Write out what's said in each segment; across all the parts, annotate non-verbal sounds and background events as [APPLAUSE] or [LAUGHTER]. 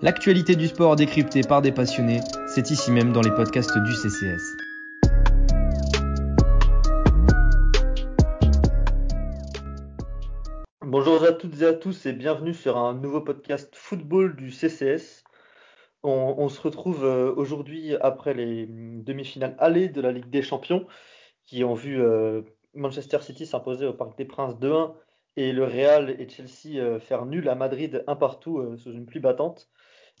L'actualité du sport décryptée par des passionnés, c'est ici même dans les podcasts du CCS. Bonjour à toutes et à tous et bienvenue sur un nouveau podcast football du CCS. On, se retrouve euh, aujourd'hui après les demi-finales allées de la Ligue des Champions qui ont vu euh, Manchester City s'imposer au Parc des Princes 2-1 et le Real et Chelsea euh, faire nul à Madrid un partout sous une pluie battante.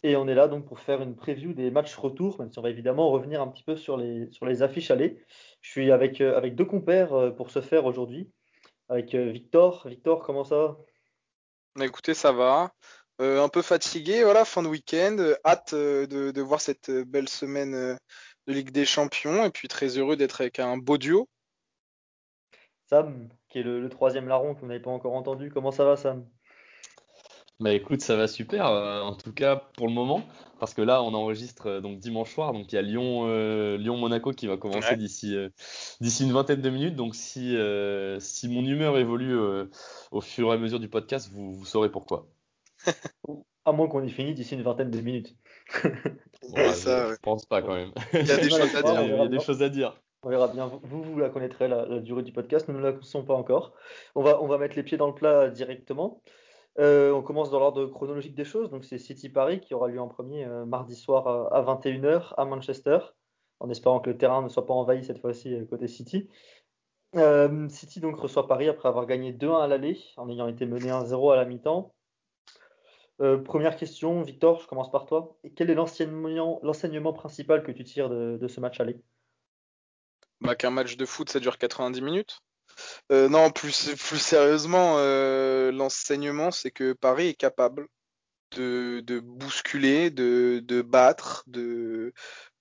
Et on est là donc pour faire une preview des matchs retour, même si on va évidemment revenir un petit peu sur les, sur les affiches allées. Je suis avec, avec deux compères pour ce faire aujourd'hui. Avec Victor. Victor, comment ça va? Bah, Écoutez, ça va. Euh, un peu fatigué, voilà, fin de week-end. hâte euh, de, voir cette euh, belle semaine de Ligue des Champions et puis très heureux d'être avec un beau duo. Sam, qui est le, troisième larron que vous n'avez pas encore entendu. Comment ça va, Sam? Bah écoute, ça va super, en tout cas pour le moment, parce que là on enregistre donc dimanche soir, donc il y a Lyon, Lyon Monaco qui va commencer d'ici d'ici une vingtaine de minutes. Donc si si mon humeur évolue au fur et à mesure du podcast, vous saurez pourquoi. [LAUGHS] à moins qu'on ait fini d'ici une vingtaine de minutes. ça, je pense pas quand même. Il y a des, [LAUGHS] choses, à dire. Il y a des choses à dire. On verra bien. Vous, vous la connaîtrez, la, durée du podcast. Nous ne la connaissons pas encore. On va, on va mettre les pieds dans le plat directement. Euh, on commence dans l'ordre chronologique des choses. Donc, c'est City-Paris qui aura lieu en premier euh, mardi soir à, 21h à Manchester, en espérant que le terrain ne soit pas envahi cette fois-ci euh, côté City. City donc reçoit Paris après avoir gagné 2-1 à l'aller, en ayant été mené 1-0 à la mi-temps. Euh, première question, Victor, je commence par toi. quel est l'enseignement principal que tu tires de, ce match aller? Bah, Qu'un match de foot, ça dure 90 minutes. Euh, non, plus, plus sérieusement, euh, l'enseignement, c'est que Paris est capable de, bousculer, de, battre, de,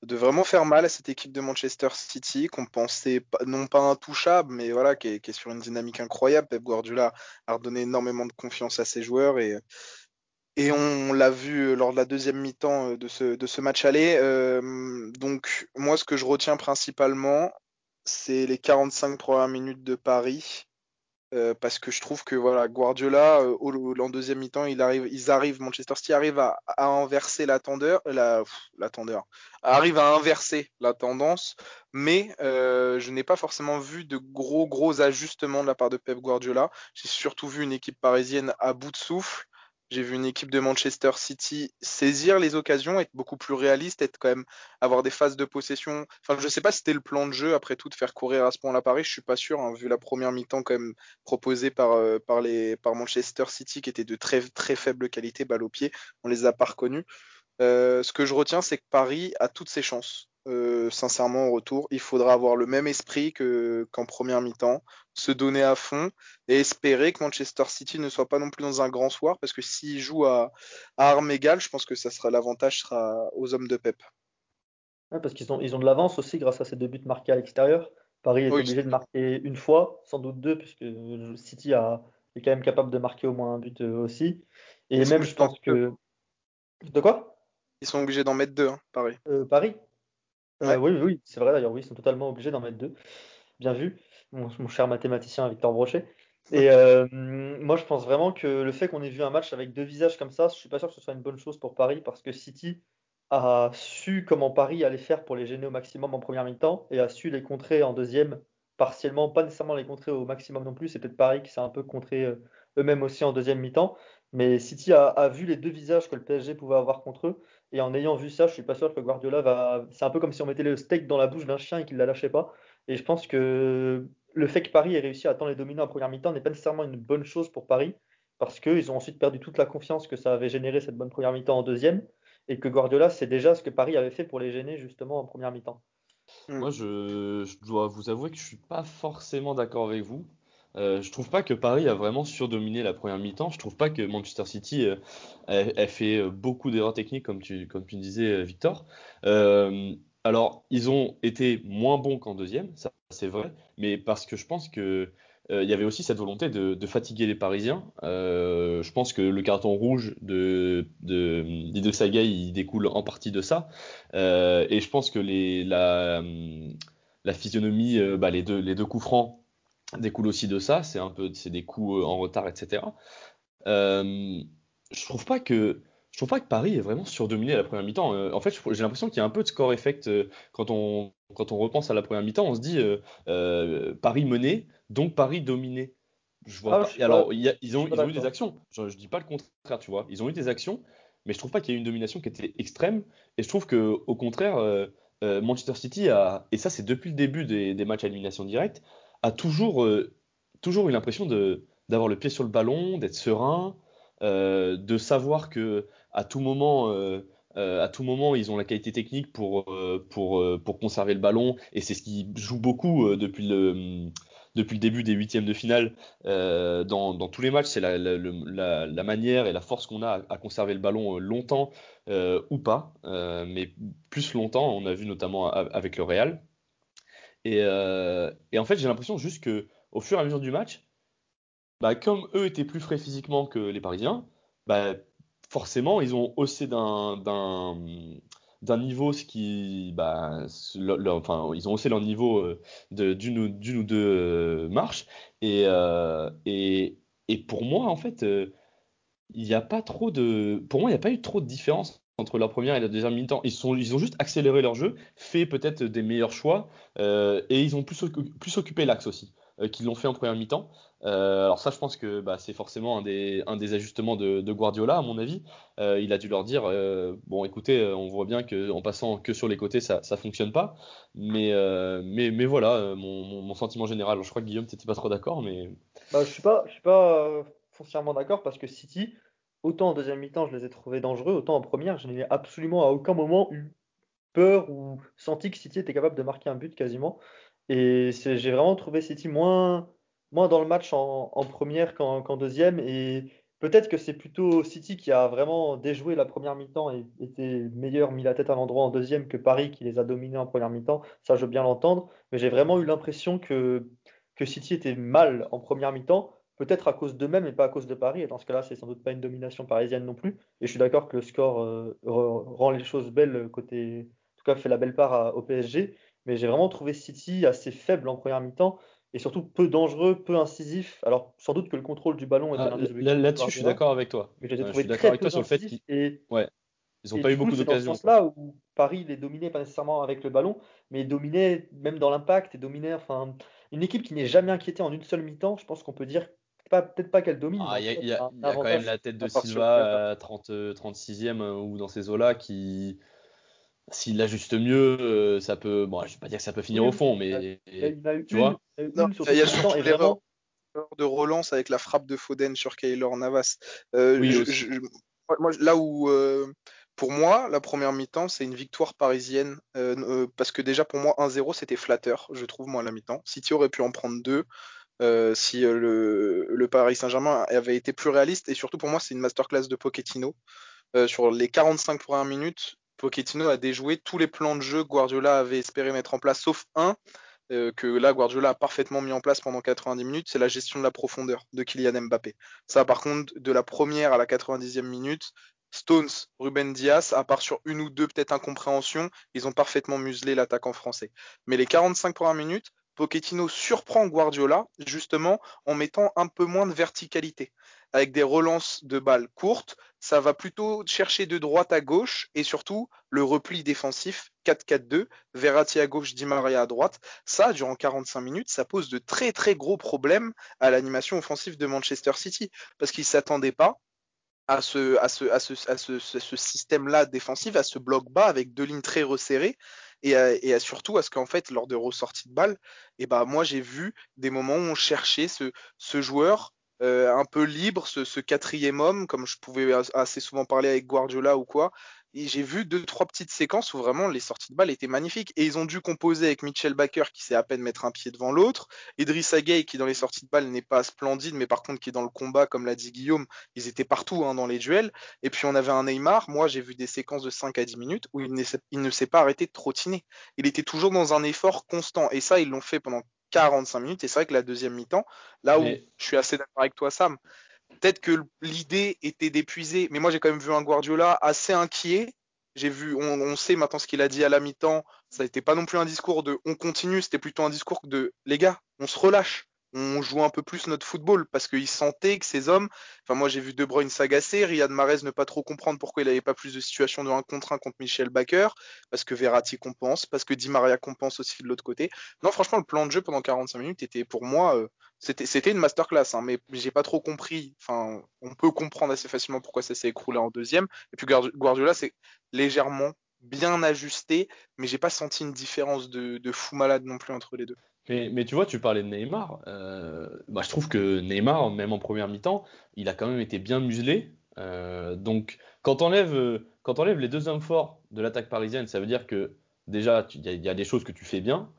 de vraiment faire mal à cette équipe de Manchester City qu'on pensait non pas intouchable, mais voilà, qui est, qui est, sur une dynamique incroyable. Pep Guardiola a redonné énormément de confiance à ses joueurs et, et on l'a vu euh, lors de la deuxième mi-temps de ce, de ce match aller. Donc moi, ce que je retiens principalement, c'est les 45 premières minutes de Paris. parce que je trouve que voilà Guardiola en deuxième mi-temps ils arrivent Manchester City arrive à, inverser la tendeur la tendeur arrive à inverser la tendance mais je n'ai pas forcément vu de gros gros ajustements de la part de Pep Guardiola j'ai surtout vu une équipe parisienne à bout de souffle j'ai vu une équipe de Manchester City saisir les occasions, être beaucoup plus réaliste, être quand même avoir des phases de possession. Enfin, je sais pas si c'était le plan de jeu après tout de faire courir à ce point-là Paris. Je suis pas sûr, hein, vu la première mi-temps quand même proposée par euh, par les par Manchester City qui était de très très faible qualité, balle au pied. On les a pas reconnus. Euh, ce que je retiens, c'est que Paris a toutes ses chances. Euh, sincèrement, au retour, il faudra avoir le même esprit qu'en première mi-temps, se donner à fond et espérer que Manchester City ne soit pas non plus dans un grand soir, parce que s'ils jouent à, armes égales, je pense que ça sera l'avantage sera aux hommes de Pep. parce qu'ils ont, ils ont de l'avance aussi grâce à ces deux buts marqués à l'extérieur. Paris est obligé de marquer une fois, sans doute deux, puisque City a, est quand même capable de marquer au moins un but euh, aussi. Et même, je pense que. De quoi? Ils sont obligés d'en mettre deux, hein, Paris. Euh, Paris? Euh, Oui, oui, c'est vrai d'ailleurs, oui, ils sont totalement obligés d'en mettre deux. Bien vu, mon, cher mathématicien Victor Brochet. Et [LAUGHS] euh, moi, je pense vraiment que le fait qu'on ait vu un match avec deux visages comme ça, je suis pas sûr que ce soit une bonne chose pour Paris parce que City a su comment Paris allait faire pour les gêner au maximum en première mi-temps et a su les contrer en deuxième partiellement, pas nécessairement les contrer au maximum non plus. C'est peut-être Paris qui s'est un peu contré euh, eux-mêmes aussi en deuxième mi-temps. Mais City a, vu les deux visages que le PSG pouvait avoir contre eux. Et en ayant vu ça, je suis pas sûr que Guardiola va. C'est un peu comme si on mettait le steak dans la bouche d'un chien et qu'il ne la lâchait pas. Et je pense que le fait que Paris ait réussi à attendre les dominants en première mi-temps n'est pas nécessairement une bonne chose pour Paris. Parce qu'ils ont ensuite perdu toute la confiance que ça avait généré cette bonne première mi-temps en deuxième. Et que Guardiola, c'est déjà ce que Paris avait fait pour les gêner justement en première mi-temps. Moi, je, je, dois vous avouer que je suis pas forcément d'accord avec vous. Euh, je trouve pas que Paris a vraiment surdominé la première mi-temps. Je trouve pas que Manchester City euh, ait, fait euh, beaucoup d'erreurs techniques, comme tu, disais, Victor. alors, ils ont été moins bons qu'en deuxième, ça c'est vrai, mais parce que je pense que il y avait aussi cette volonté de, fatiguer les Parisiens. je pense que le carton rouge de, de, il découle en partie de ça. et je pense que la, physionomie, bah, les deux coups francs découle aussi de ça. C'est un peu, c'est des coups euh, en retard, etc. Euh, je trouve pas que, je trouve pas que Paris est vraiment surdominé à la première mi-temps. Euh, en fait, j'ai l'impression qu'il y a un peu de score effect euh, quand, on, quand on repense à la première mi-temps. On se dit Paris mené, donc Paris dominé. Je vois ah, pas. alors, ils ont, ils ont eu des actions. Je, je dis pas le contraire, tu vois. Ils ont eu des actions, mais je trouve pas qu'il y ait une domination qui était extrême. Et je trouve que, au contraire, Manchester City a, et ça c'est depuis le début des, des matchs à élimination directe, a toujours, toujours eu l'impression d'avoir le pied sur le ballon, d'être serein. Euh, de savoir que à tout moment, euh, euh, à tout moment, ils ont la qualité technique pour, pour, pour conserver le ballon, et c'est ce qui joue beaucoup depuis le depuis le début des huitièmes de finale dans, dans, tous les matchs, c'est la, la, manière et la force qu'on a à, conserver le ballon longtemps ou pas, mais plus longtemps, on a vu notamment avec le Real. Et, et en fait, j'ai l'impression juste que au fur et à mesure du match, bah, comme eux étaient plus frais physiquement que les Parisiens, bah, forcément, ils ont haussé d'un niveau ce qui bah, enfin ils ont haussé leur niveau euh, d'une ou ou deux euh, marches. Et, euh, et, et pour moi en fait il n'y a pas trop de pour moi il n'y a pas eu trop de différence entre la première et la deuxième mi-temps. Ils, ils ont juste accéléré leur jeu, fait peut-être des meilleurs choix, et ils ont plus, plus occupé l'axe aussi, qu'ils l'ont fait en première mi-temps. Euh, alors ça, je pense que bah, c'est forcément un des, un des ajustements de, Guardiola, à mon avis. Euh, il a dû leur dire, euh, bon, écoutez, on voit bien qu'en passant que sur les côtés, ça ne fonctionne pas. Mais, mais, mais voilà, mon, mon, sentiment général. je crois que Guillaume, tu pas trop d'accord, mais... Bah, je ne suis pas, je suis pas foncièrement d'accord parce que City, autant en deuxième mi-temps, je les ai trouvés dangereux, autant en première, je n'ai absolument à aucun moment eu peur ou senti que City était capable de marquer un but quasiment. Et j'ai vraiment trouvé City moins moins dans le match en, première qu'en deuxième. Et peut-être que c'est plutôt City qui a vraiment déjoué la première mi-temps et était meilleur, mis la tête à l'endroit en deuxième que Paris qui les a dominés en première mi-temps. Ça, je veux bien l'entendre. Mais j'ai vraiment eu l'impression que, que City était mal en première mi-temps. Peut-être à cause d'eux-mêmes et pas à cause de Paris. Et dans ce cas-là, c'est sans doute pas une domination parisienne non plus. Et je suis d'accord que le score euh, rend les choses belles côté. En tout cas, fait la belle part au PSG. Mais j'ai vraiment trouvé City assez faible en première mi-temps et surtout peu dangereux, peu incisif. Alors, sans doute que le contrôle du ballon est ah, un des Là-dessus, je suis d'accord avec toi. Mais j'ai trouvé très avec toi sur le fait qu'ils et... ouais. ils n'ont pas eu beaucoup d'occasions. C'est là où Paris les dominait pas nécessairement avec le ballon, mais dominait même dans l'impact et dominait. Enfin, une équipe qui n'est jamais inquiétée en une seule mi-temps, je pense qu'on peut dire peut-être pas qu'elle domine. Ah, il y a, quand même la tête de Silva à 30, 36e euh, ou dans ces eaux-là qui s'il l'ajuste mieux, euh, ça peut. Bon, je vais pas dire que ça peut finir au fond, mais tu vois. Il y a surtout l'erreur de relance avec la frappe de Foden sur Kaylor Navas. Euh, moi, là où, euh, pour moi, la première mi-temps, c'est une victoire parisienne. parce que déjà, pour moi, 1-0, c'était flatteur, je trouve, moi, à la mi-temps. City aurait pu en prendre deux. Si le, le Paris Saint-Germain avait été plus réaliste, et surtout pour moi, c'est une masterclass de Pochettino. sur les 45 premières minutes, Pochettino a déjoué tous les plans de jeu que Guardiola avait espéré mettre en place, sauf un euh, que là Guardiola a parfaitement mis en place pendant 90 minutes, c'est la gestion de la profondeur de Kylian Mbappé. Ça, par contre, de la première à la 90e minute, Stones, Ruben Diaz, à part sur une ou deux peut-être incompréhensions, ils ont parfaitement muselé l'attaquant français. Mais les 45 premières minutes, Pochettino surprend Guardiola justement en mettant un peu moins de verticalité avec des relances de balles courtes. Ça va plutôt chercher de droite à gauche et surtout le repli défensif 4-4-2, Verratti à gauche, Di Maria à droite. Ça, durant 45 minutes, ça pose de très très gros problèmes à l'animation offensive de Manchester City parce qu'ils ne s'attendaient pas à ce, à ce, à ce, à ce, ce système-là défensif, à ce bloc bas avec deux lignes très resserrées et, et surtout à ce qu'en fait, lors de ressorties de balles, et eh ben, moi j'ai vu des moments où on cherchait ce, ce joueur euh, un peu libre, ce, ce, quatrième homme, comme je pouvais assez souvent parler avec Guardiola ou quoi. Et j'ai vu deux, trois petites séquences où vraiment les sorties de balles étaient magnifiques. Et ils ont dû composer avec Mitchell Baker qui sait à peine mettre un pied devant l'autre. Idrissa Gueye qui dans les sorties de balles n'est pas splendide, mais par contre qui est dans le combat, comme l'a dit Guillaume, ils étaient partout hein, dans les duels. Et puis on avait un Neymar, moi j'ai vu des séquences de 5 à 10 minutes où il, il ne s'est pas arrêté de trottiner. Il était toujours dans un effort constant. Et ça, ils l'ont fait pendant 45 minutes. Et c'est vrai que la deuxième mi-temps, là où je suis assez d'accord avec toi, Sam, peut-être que l'idée était d'épuiser, mais moi j'ai quand même vu un Guardiola assez inquiet. J'ai vu, on, sait maintenant ce qu'il a dit à la mi-temps. Ça n'était pas non plus un discours de on continue, c'était plutôt un discours de les gars, on se relâche. on joue un peu plus notre football parce qu'il sentait que ces hommes, enfin moi j'ai vu De Bruyne s'agacer, Riyad Mahrez ne pas trop comprendre pourquoi il n'avait pas plus de situations de 1 contre 1 contre Michel Baker, parce que Verratti compense, parce que Di Maria compense aussi de l'autre côté. Non franchement le plan de jeu pendant 45 minutes était pour moi euh, c'était une masterclass hein, mais j'ai pas trop compris. Enfin on peut comprendre assez facilement pourquoi ça s'est écroulé en deuxième. Et puis Guardiola c'est légèrement bien ajusté, mais j'ai pas senti une différence de, de fou malade non plus entre les deux. Mais, tu vois, tu parlais de Neymar. Euh, bah, je trouve que Neymar, même en première mi-temps, il a quand même été bien muselé. Euh, donc, quand on enlève, quand enlève les deux hommes forts de l'attaque parisienne, ça veut dire que déjà, il y, a des choses que tu fais bien.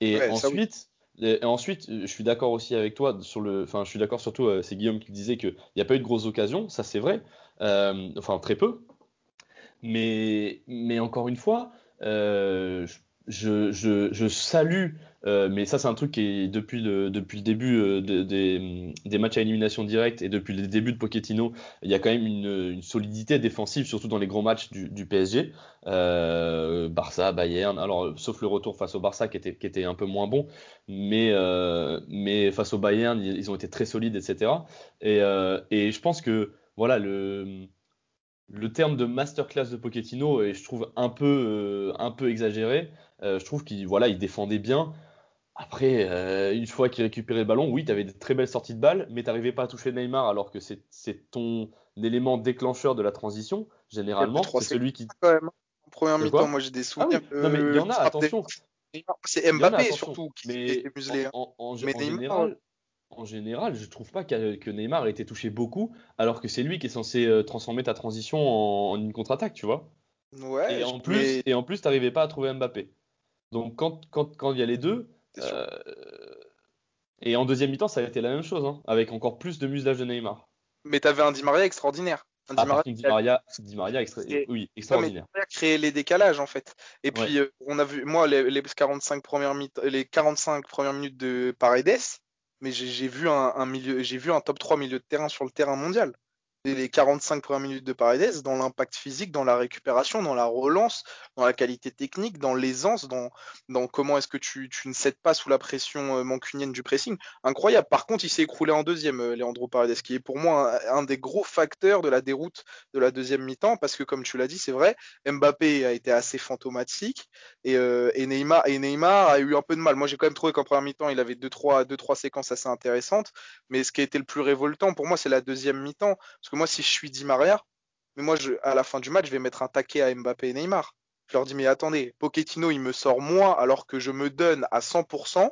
Et ensuite, ensuite, je suis d'accord aussi avec toi sur le. Enfin, je suis d'accord surtout, euh, c'est Guillaume qui disait qu'il n'y a pas eu de grosses occasions. Ça, c'est vrai. enfin, très peu. Mais, mais encore une fois, je je, je, je, salue, euh, mais ça c'est un truc qui est depuis le, depuis le début euh, des, des, matchs à élimination directe et depuis le début de Pochettino, il y a quand même une, une solidité défensive, surtout dans les grands matchs du, du PSG. Euh, Barça, Bayern, alors sauf le retour face au Barça qui était, qui était un peu moins bon, mais, euh, mais face au Bayern, ils, ont été très solides, etc. Et, euh, et je pense que voilà le le terme de masterclass de Pochettino est, je trouve, un peu, un peu exagéré. Euh, je trouve qu'il voilà, il défendait bien. Après, euh, une fois qu'il récupérait le ballon, oui, tu avais de très belles sorties de balles, mais tu n'arrivais pas à toucher Neymar alors que c'est ton élément déclencheur de la transition. Généralement, c'est celui qui. Quand même. Hein. En première mi-temps, moi j'ai des souvenirs. Ah oui. Non, mais il y en a, attention. C'est Mbappé surtout qui mais muselé. Hein. En, en, en, général, en général, je trouve pas que Neymar ait été touché beaucoup, alors que c'est lui qui est censé euh, transformer ta transition en, une contre-attaque, tu vois. Ouais. Et en plus, et en plus, t'arrivais pas à trouver Mbappé. Donc quand, quand, quand il y a les deux, euh, et en deuxième mi-temps, ça a été la même chose, hein, avec encore plus de muselage de Neymar. Mais tu avais un Di Maria extraordinaire. Un ah, Di Maria, Di Maria, extra... oui, extraordinaire. Il a créé les décalages en fait. Et puis euh, on a vu, moi, les, les 45 premières les 45 premières minutes de Paredes, mais j'ai vu un, top 3 milieu de terrain sur le terrain mondial les 45 premières minutes de Paredes dans l'impact physique, dans la récupération, dans la relance, dans la qualité technique, dans l'aisance, dans, comment est-ce que tu, ne cèdes pas sous la pression euh, mancunienne du pressing. Incroyable. Par contre, il s'est écroulé en deuxième, euh, Leandro Paredes, qui est pour moi un, des gros facteurs de la déroute de la deuxième mi-temps, parce que comme tu l'as dit, c'est vrai, Mbappé a été assez fantomatique et, euh, Neymar, et Neymar a eu un peu de mal. Moi, j'ai quand même trouvé qu'en première mi-temps, il avait deux trois, deux, trois séquences assez intéressantes, mais ce qui a été le plus révoltant pour moi, c'est la deuxième mi-temps. Parce moi, si je suis Di Maria, mais moi, à la fin du match, je vais mettre un taquet à Mbappé et Neymar. Je leur dis, mais attendez, Pochettino, il me sort moi alors que je me donne à 100%.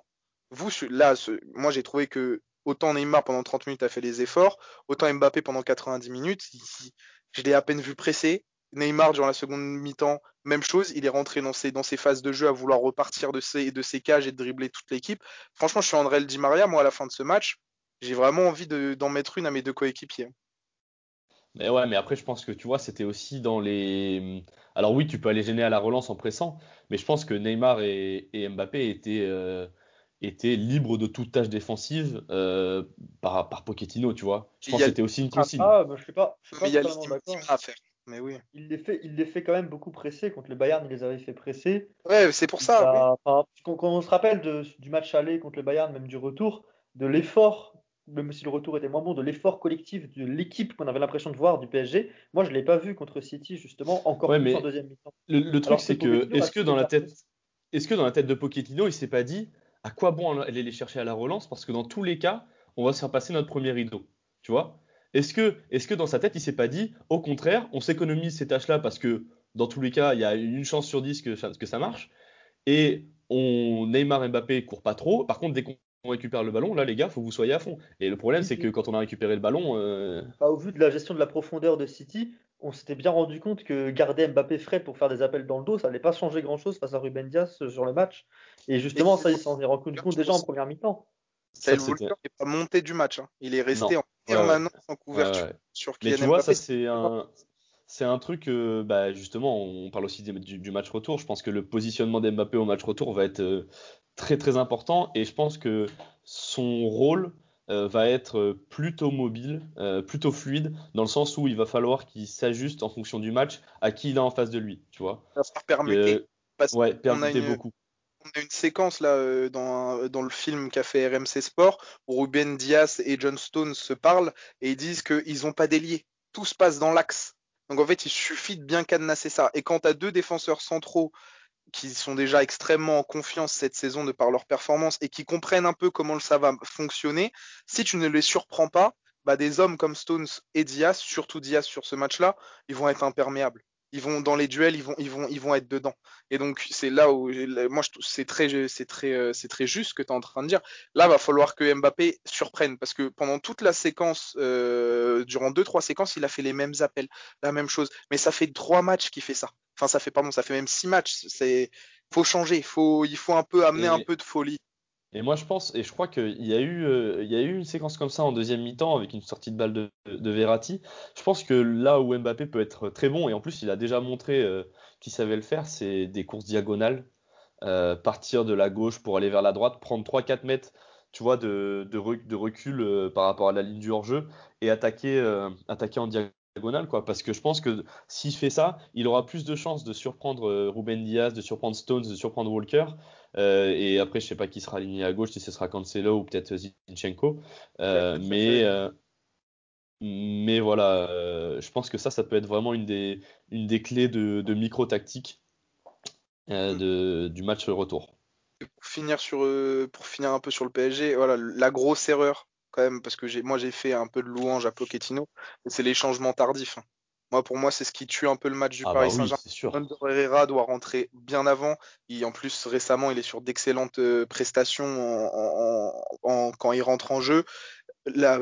Vous, là, moi, j'ai trouvé que autant Neymar pendant 30 minutes a fait les efforts, autant Mbappé pendant 90 minutes, je l'ai à peine vu presser. Neymar, durant la seconde mi-temps, même chose, il est rentré dans ses, dans ses phases de jeu à vouloir repartir de ses, de ses cages et de dribbler toute l'équipe. Franchement, je suis André Di Maria, moi, à la fin de ce match, j'ai vraiment envie d'en mettre une à mes deux coéquipiers. Mais ouais, mais après, je pense que tu vois, c'était aussi dans les. Alors oui, tu peux aller gêner à la relance en pressant, mais je pense que Neymar et, Mbappé étaient, euh, étaient libres de toute tâche défensive euh, par, par Pochettino, tu vois. Je pense que c'était aussi une consigne. Ah, bah, je suis pas, je suis pas il y a à faire. Mais oui. Il les, fait, il les fait quand même beaucoup presser. Contre le Bayern, il les avait fait presser. Ouais, c'est pour ça. quand, on se rappelle de, du match aller contre le Bayern, même du retour, de l'effort même si le retour était moins bon, de l'effort collectif de l'équipe qu'on avait l'impression de voir du PSG. Moi, je ne l'ai pas vu contre City, justement, encore plus en deuxième mi-temps. Le, truc, c'est que, est-ce que, dans la tête, est-ce que dans la tête de Pochettino, il s'est pas dit à quoi bon aller les chercher à la relance? Parce que dans tous les cas, on va se faire passer notre premier rideau. Tu vois? Est-ce que, est que dans sa tête, il s'est pas dit au contraire, on s'économise ces tâches-là parce que dans tous les cas, il y a une chance sur dix que, que ça marche et on Neymar Mbappé court pas trop. Par contre, dès qu'on on récupère le ballon, là les gars, faut que vous soyez à fond. Et le problème, c'est que quand on a récupéré le ballon. Euh... Bah, au vu de la gestion de la profondeur de City, on s'était bien rendu compte que garder Mbappé frais pour faire des appels dans le dos, ça n'allait pas changer grand chose face à Ruben Dias euh, sur le match. Et justement, ça, il s'en est rendu compte déjà en première mi-temps. Ça, n'est pas monté du match. Hein. Il est resté en permanence en couverture sur Mais tu vois, ça, c'est un. C'est un truc, euh, bah, justement, on parle aussi du, du, match retour. Je pense que le positionnement d'Mbappé au match retour va être euh, très très important et je pense que son rôle euh, va être plutôt mobile, euh, plutôt fluide, dans le sens où il va falloir qu'il s'ajuste en fonction du match à qui il a en face de lui, tu vois. Ça permettre. Euh, ouais, permettre beaucoup. on a une séquence là euh, dans, dans le film qu'a fait RMC Sport où Ruben Diaz et John Stone se parlent et ils disent qu'ils n'ont pas délié. Tout se passe dans l'axe. Donc en fait, il suffit de bien cadenasser ça. Et quand tu as deux défenseurs centraux qui sont déjà extrêmement en confiance cette saison de par leur performance et qui comprennent un peu comment ça va fonctionner, si tu ne les surprends pas, bah des hommes comme Stones et Diaz, surtout Diaz sur ce match-là, ils vont être imperméables ils vont dans les duels, ils vont, ils vont, ils vont être dedans. Et donc c'est là où moi c'est très, c'est très, euh, c'est très juste ce que tu es en train de dire. Là, va falloir que Mbappé surprenne parce que pendant toute la séquence, euh, durant deux trois séquences, il a fait les mêmes appels, la même chose. Mais ça fait trois matchs qu'il fait ça. Enfin, ça fait pardon, ça fait même six matchs. C'est, faut changer, faut, il faut un peu amener un peu de folie. Et moi, je pense, et je crois qu'il y, a eu, euh, il y a eu une séquence comme ça en deuxième mi-temps avec une sortie de balle de, de, Verratti. Je pense que là où Mbappé peut être très bon, et en plus, il a déjà montré euh, qu'il savait le faire, c'est des courses diagonales. Euh, partir de la gauche pour aller vers la droite, prendre 3-4 mètres tu vois, de, de, de recul par rapport à la ligne du hors-jeu et attaquer, attaquer en diagonale, quoi. Parce que je pense que s'il fait ça, il aura plus de chances de surprendre Ruben Diaz, de surprendre Stones, de surprendre Walker, euh, et après, je sais pas qui sera aligné à gauche, si ce sera Cancelo ou peut-être Zinchenko. Euh, mais, euh, mais voilà, je pense que ça, ça peut être vraiment une des, une des clés de, de micro-tactique de, du match retour. Pour finir, sur, pour finir un peu sur le PSG, voilà, la grosse erreur quand même, parce que moi j'ai fait un peu de louange à Pochettino, c'est les changements tardifs. Hein. Moi, pour moi, c'est ce qui tue un peu le match du ah Paris bah Saint-Germain. Herrera doit rentrer bien avant. Et en plus, récemment, il est sur d'excellentes euh, prestations quand il rentre en jeu. La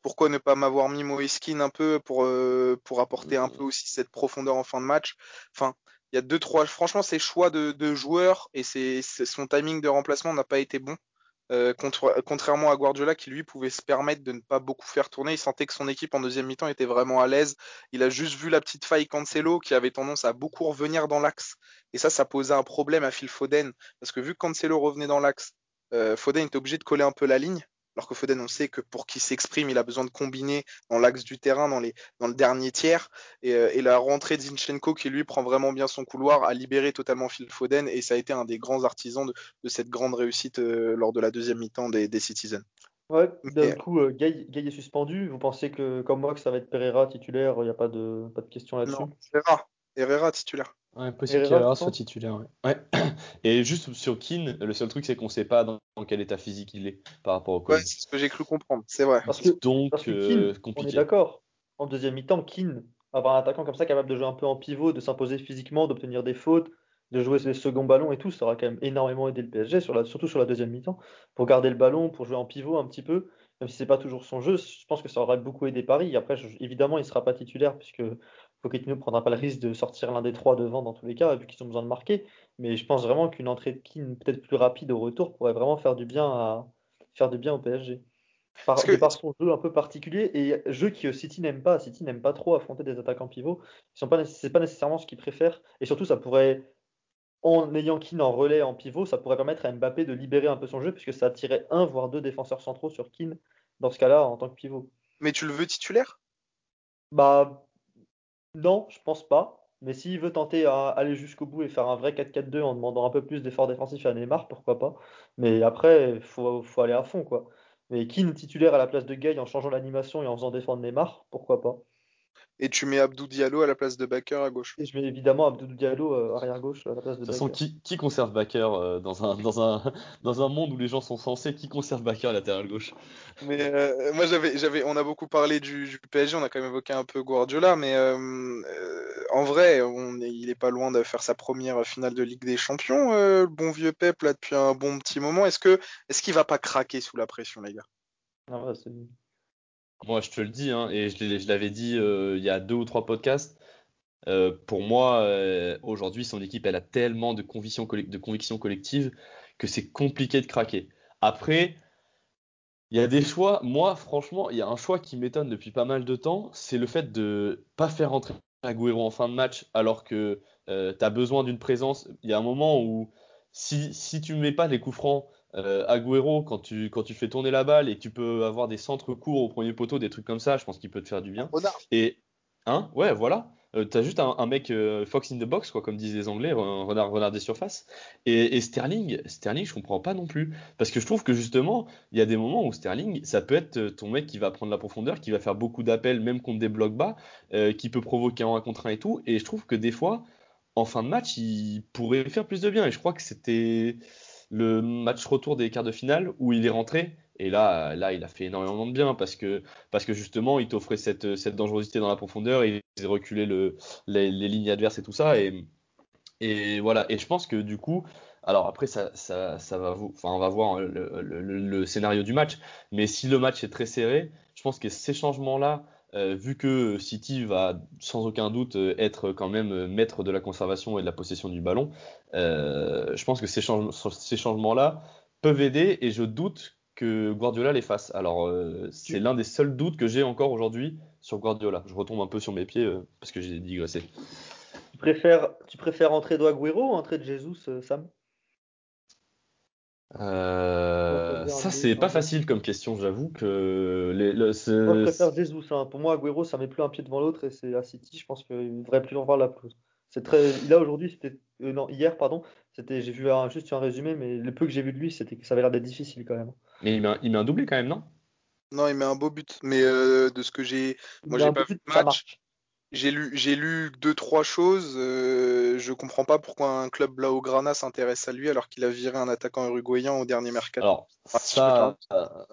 pourquoi ne pas m'avoir mis Moiskin un peu pour, euh, pour apporter un peu aussi cette profondeur en fin de match? Enfin, il y a deux, trois. Franchement, ses choix de, de joueurs et son timing de remplacement n'a pas été bon. Euh, contrairement à Guardiola qui lui pouvait se permettre de ne pas beaucoup faire tourner, il sentait que son équipe en deuxième mi-temps était vraiment à l'aise. Il a juste vu la petite faille Cancelo qui avait tendance à beaucoup revenir dans l'axe. Et ça, ça posait un problème à Phil Foden parce que vu que Cancelo revenait dans l'axe, euh, Foden était obligé de coller un peu la ligne alors que Foden, on sait que pour qu'il s'exprime, il a besoin de combiner dans l'axe du terrain, dans, les, dans le dernier tiers. Et, euh, et, la rentrée de Zinchenko, qui lui prend vraiment bien son couloir, a libéré totalement Phil Foden. Et ça a été un des grands artisans de, de cette grande réussite euh, lors de la deuxième mi-temps des, des, Citizens. Ouais, d'un coup, euh, Gay, est suspendu. Vous pensez que, comme moi, que ça va être Pereira titulaire Il n'y a pas de, pas de question là-dessus? Non, Herrera. Herrera titulaire. Ouais, possible qu'Herrera soit titulaire. Ouais. [COUGHS] Et juste sur Keane, le seul truc, c'est qu'on ne sait pas dans, quel état physique il est par rapport au Covid. Ouais, c'est ce que j'ai cru comprendre, c'est vrai. Parce que, Donc, parce que euh, Keane, on est d'accord. En deuxième mi-temps, Keane, avoir un attaquant comme ça capable de jouer un peu en pivot, de s'imposer physiquement, d'obtenir des fautes, de jouer les seconds ballons et tout, ça aura quand même énormément aidé le PSG, sur la, surtout sur la deuxième mi-temps, pour garder le ballon, pour jouer en pivot un petit peu, même si c'est pas toujours son jeu, je pense que ça aurait beaucoup aidé Paris. Après, évidemment, il sera pas titulaire puisque Pochettino ne prendra pas le risque de sortir l'un des trois devant dans tous les cas, vu qu'ils ont besoin de marquer. Mais je pense vraiment qu'une entrée de Keane peut-être plus rapide au retour pourrait vraiment faire du bien, à, faire du bien au PSG. Par, par son jeu un peu particulier et jeu que City n'aime pas. City n'aime pas trop affronter des attaquants pivots. Ce n'est pas, pas nécessairement ce qu'ils préfèrent. Et surtout, ça pourrait, en ayant Keane en relais en pivot, ça pourrait permettre à Mbappé de libérer un peu son jeu, puisque ça attirait un voire deux défenseurs centraux sur Keane dans ce cas-là en tant que pivot. Mais tu le veux titulaire? Bah non, je pense pas. Mais s'il veut tenter à aller jusqu'au bout et faire un vrai 4-4-2 en demandant un peu plus d'efforts défensifs à Neymar, pourquoi pas. Mais après, faut, faut, aller à fond, quoi. Mais Keane titulaire à la place de Gay en changeant l'animation et en faisant défendre Neymar, pourquoi pas. Et tu mets Abdou Diallo à la place de Bakker à gauche. Et je mets évidemment Abdou Diallo euh, arrière gauche à la place de, de toute façon, qui, qui, conserve Bakker euh, dans, un, dans, un, [LAUGHS] dans un monde où les gens sont censés Qui conserve Bakker à latéral gauche? Mais euh, moi, j'avais, j'avais, on a beaucoup parlé du, du, PSG, on a quand même évoqué un peu Guardiola, mais en vrai, on est, il est pas loin de faire sa première finale de Ligue des Champions. le bon vieux Pep, là, depuis un bon petit moment. Est-ce, que, est-ce qu'il va pas craquer sous la pression, les gars? Ah ouais, c'est moi, je te le dis, hein, et je l'avais dit euh, il y a deux ou trois podcasts. Euh, pour moi, euh, aujourd'hui, son équipe, elle a tellement de conviction, de conviction collective que c'est compliqué de craquer. Après, il y a des choix. Moi, franchement, il y a un choix qui m'étonne depuis pas mal de temps, c'est le fait de pas faire rentrer Agüero en fin de match alors que tu as besoin d'une présence. Il y a un moment où si, si tu mets pas les coups francs euh, Agüero, quand tu, quand tu fais tourner la balle et que tu peux avoir des centres courts au premier poteau, des trucs comme ça, je pense qu'il peut te faire du bien. Et, hein, ouais, voilà. euh, t'as juste un, un mec euh, fox in the box, quoi, comme disent les Anglais, un renard, renard des surfaces. Et, et Sterling, Sterling, je comprends pas non plus. Parce que je trouve que justement, il y a des moments où Sterling, ça peut être ton mec qui va prendre la profondeur, qui va faire beaucoup d'appels, même contre des blocs bas, euh, qui peut provoquer un 1 contre 1 et tout. Et je trouve que des fois, en fin de match, il pourrait faire plus de bien. Et je crois que c'était le match retour des quarts de finale où il est rentré. Et là, là, il a fait énormément de bien parce que, parce que justement, il t'offrait cette, cette dangerosité dans la profondeur, il reculer le, les, lignes adverses et tout ça. Et, et voilà. Et je pense que du coup, alors après, ça, ça, ça va vous, enfin, on va voir le, le, le, le scénario du match. Mais si le match est très serré, je pense que ces changements-là, euh, vu que City va sans aucun doute être quand même maître de la conservation et de la possession du ballon, euh, je pense que ces, change ces changements-là peuvent aider et je doute que Guardiola les fasse. Alors, euh, c'est l'un des seuls doutes que j'ai encore aujourd'hui sur Guardiola. Je retombe un peu sur mes pieds euh, parce que j'ai digressé. Tu préfères, tu préfères entrer d'Aguero ou entrer de Jesus, euh, Sam? Euh, ça, c'est pas facile comme question, j'avoue que les, le, moi, je préfère Jesus. Hein. Pour moi, Aguero, ça met plus un pied devant l'autre et c'est à City, je pense qu'il devrait plus revoir la pelouse. C'est très. Là aujourd'hui, c'était euh, non hier, pardon. C'était, j'ai vu un, juste un résumé, mais le peu que j'ai vu de lui, c'était que ça avait l'air d'être difficile quand même. Mais il met, un, il met un doublé quand même, non? Non, il met un beau but. Mais euh, de ce que j'ai, moi j'ai pas vu le match. J'ai lu, j'ai lu deux trois choses. Euh, je comprends pas pourquoi un club blaugrana s'intéresse à lui alors qu'il a viré un attaquant uruguayen au dernier mercato. Alors ça,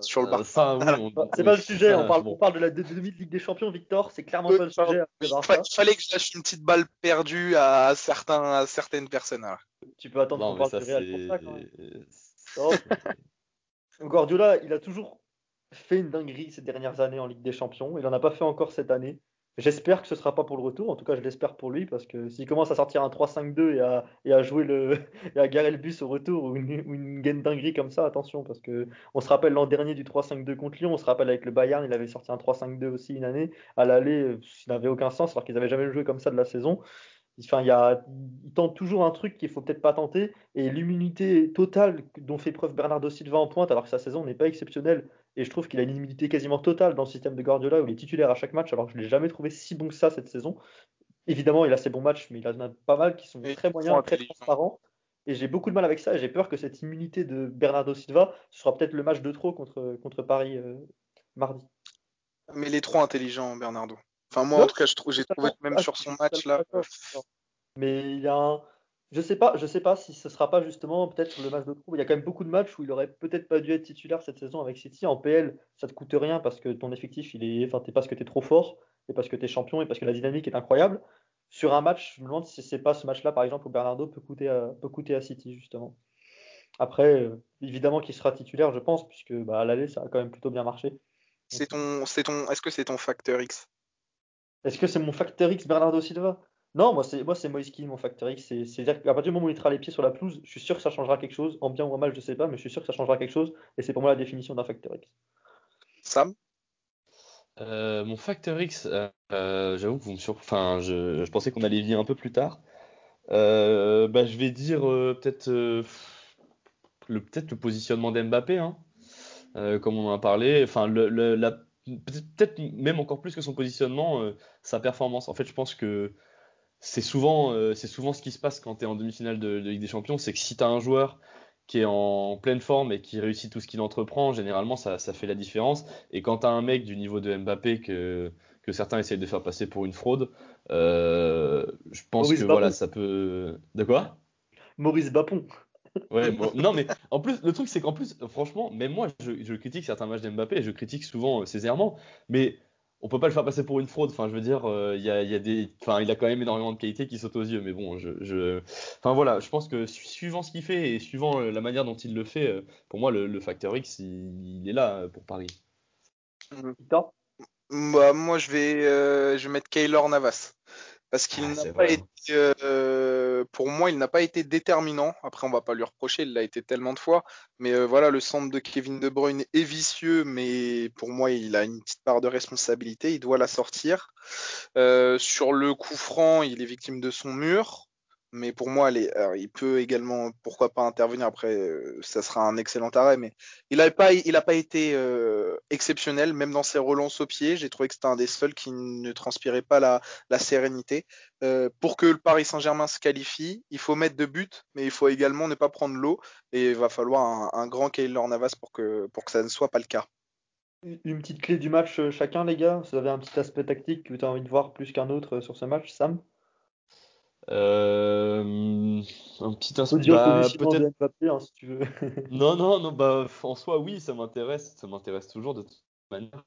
sur le bar. Ça, oui, on, c'est pas le sujet. On parle, bon. on parle de la demi de Ligue des Champions, Victor. C'est clairement Euh, pas le sujet. Il fa- fallait que je lâche une petite balle perdue à certains, à certaines personnes. alors. Tu peux attendre qu'on parle ça du Real pour ça quand même. c'est. [LAUGHS] Non. Guardiola, il a toujours fait une dinguerie ces dernières années en Ligue des Champions. Il en a pas fait encore cette année. J'espère que ce sera pas pour le retour. En tout cas, je l'espère pour lui parce que s'il commence à sortir un 3-5-2 et à, et à jouer le [LAUGHS] et à garer le bus au retour ou une, une gaine dinguerie comme ça, attention parce que on se rappelle l'an dernier du 3-5-2 contre Lyon. On se rappelle avec le Bayern, il avait sorti un 3-5-2 aussi une année à l'aller, euh, ça n'avait aucun sens alors qu'ils avaient jamais joué comme ça de la saison. Enfin, il y a, tente toujours un truc qu'il faut peut-être pas tenter et l'immunité totale dont fait preuve Bernardo Silva en pointe alors que sa saison n'est pas exceptionnelle et je trouve qu'il a une immunité quasiment totale dans le système de Guardiola où il est titulaire à chaque match alors que je l'ai jamais trouvé si bon que ça cette saison. Évidemment, il a ses bons matchs mais il en a pas mal qui sont Et très moyens, très transparents et j'ai beaucoup de mal avec ça et j'ai peur que cette immunité de Bernardo Silva ce sera peut-être le match de trop contre, contre Paris euh, mardi. Mais il est trop intelligent, Bernardo. Enfin, moi, Non, en tout cas, j'ai trouvé même sur son match là. Mais il a un... Je sais pas, je sais pas si ce sera pas justement peut-être le match de troupe. Il y a quand même beaucoup de matchs où il aurait peut-être pas dû être titulaire cette saison avec City. En PL, ça te coûte rien parce que ton effectif, il est, enfin, t'es parce que t'es trop fort, et parce que t'es champion, et parce que la dynamique est incroyable. Sur un match, je me demande si c'est pas ce match-là, par exemple, où Bernardo peut coûter à, peut coûter à City justement. Après, euh, évidemment qu'il sera titulaire, je pense, puisque bah, à l'aller, ça a quand même plutôt bien marché. C'est ton, c'est ton, est-ce que c'est ton facteur X? Est-ce que c'est mon facteur X Bernardo Silva? Non, moi c'est moi c'est Moïse Kean, mon facteur X. C'est- C'est-à-dire qu'à partir du moment où il mettra les pieds sur la pelouse, je suis sûr que ça changera quelque chose. En bien ou en mal, je sais pas, mais je suis sûr que ça changera quelque chose. Et c'est pour moi la définition d'un facteur X. Sam? Euh, mon facteur X, euh, euh, j'avoue que vous me sur... enfin, je, je pensais qu'on allait y venir un peu plus tard. Euh, bah, je vais dire euh, peut-être euh, le peut-être le positionnement d'Mbappé, hein, euh, comme on en a parlé. Enfin, le, le- la, peut-être même encore plus que son positionnement, euh, sa performance. En fait, je pense que c'est souvent, euh, c'est souvent ce qui se passe quand tu es en demi-finale de, de Ligue des Champions, c'est que si tu as un joueur qui est en pleine forme et qui réussit tout ce qu'il entreprend, généralement ça, ça fait la différence. Et quand tu as un mec du niveau de Mbappé que, que certains essayent de faire passer pour une fraude, euh, je pense Maurice que Bapon. voilà, ça peut. De quoi? Maurice Bapon. Ouais, bon, [LAUGHS] non, mais en plus, le truc, c'est qu'en plus, franchement, même moi, je, je critique certains matchs d'Mbappé et je critique souvent euh, ses errements, mais on peut pas le faire passer pour une fraude. Enfin, je veux dire, euh, il y a, il y a des, enfin, il a quand même énormément de qualités qui sautent aux yeux, mais bon, je, je, enfin voilà, je pense que su- suivant ce qu'il fait et suivant euh, la manière dont il le fait, euh, pour moi, le, le facteur X, il, il est là pour Paris. Victor? Bah, moi, je vais, euh, je vais mettre Keylor Navas. Parce qu'il Ah, n'a pas vrai. été, euh, pour moi, il n'a pas été déterminant. Après, on va pas lui reprocher, il l'a été tellement de fois. Mais euh, voilà, le centre de Kevin De Bruyne est vicieux, mais pour moi, il a une petite part de responsabilité. Il doit la sortir. Euh, sur le coup franc, il est victime de son mur. Mais pour moi, il peut également, pourquoi pas intervenir. Après, euh, ça sera un excellent arrêt, mais il n'a pas, été euh, exceptionnel, même dans ses relances au pied. J'ai trouvé que c'était un des seuls qui ne transpirait pas la, sérénité. Euh, pour que le Paris Saint-Germain se qualifie, il faut mettre de buts, mais il faut également ne pas prendre l'eau, et il va falloir un, grand Keylor Navas pour que, pour que ça ne soit pas le cas. Une petite clé du match chacun, les gars? Vous avez un petit aspect tactique que tu as envie de voir plus qu'un autre sur ce match, Sam? Euh, un petit instant. Bah, peut-être. Hein, si tu veux. [LAUGHS] non, non, non, bah, en soi, oui, ça m'intéresse. Ça m'intéresse toujours de toute manière.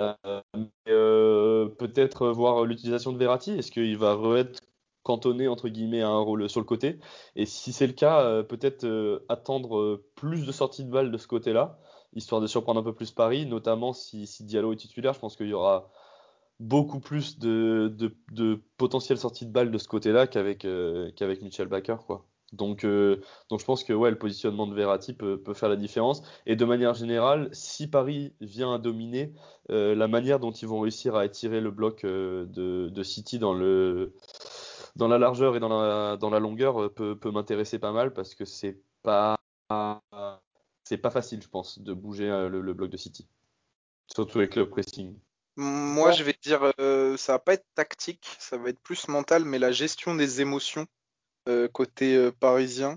Euh, euh, peut-être voir l'utilisation de Verratti. Est-ce qu'il va être cantonné entre guillemets à un rôle sur le côté? Et si c'est le cas, peut-être attendre plus de sorties de balles de ce côté-là, histoire de surprendre un peu plus Paris, notamment si, si Diallo est titulaire. Je pense qu'il y aura beaucoup plus de, de, potentiel sortie de balle de ce côté-là qu'avec euh, qu'avec Mitchell Baker. Quoi. Donc, euh, donc je pense que ouais, le positionnement de Verratti peut, peut, faire la différence. Et de manière générale, si Paris vient à dominer, euh, la manière dont ils vont réussir à étirer le bloc de, de, City dans, le, dans la largeur et dans la, dans la longueur peut, peut m'intéresser pas mal parce que c'est pas c'est pas facile, je pense, de bouger le bloc de City. Surtout avec le pressing. Moi, je vais dire, euh, ça va pas être tactique, ça va être plus mental, mais la gestion des émotions euh, côté euh, parisien.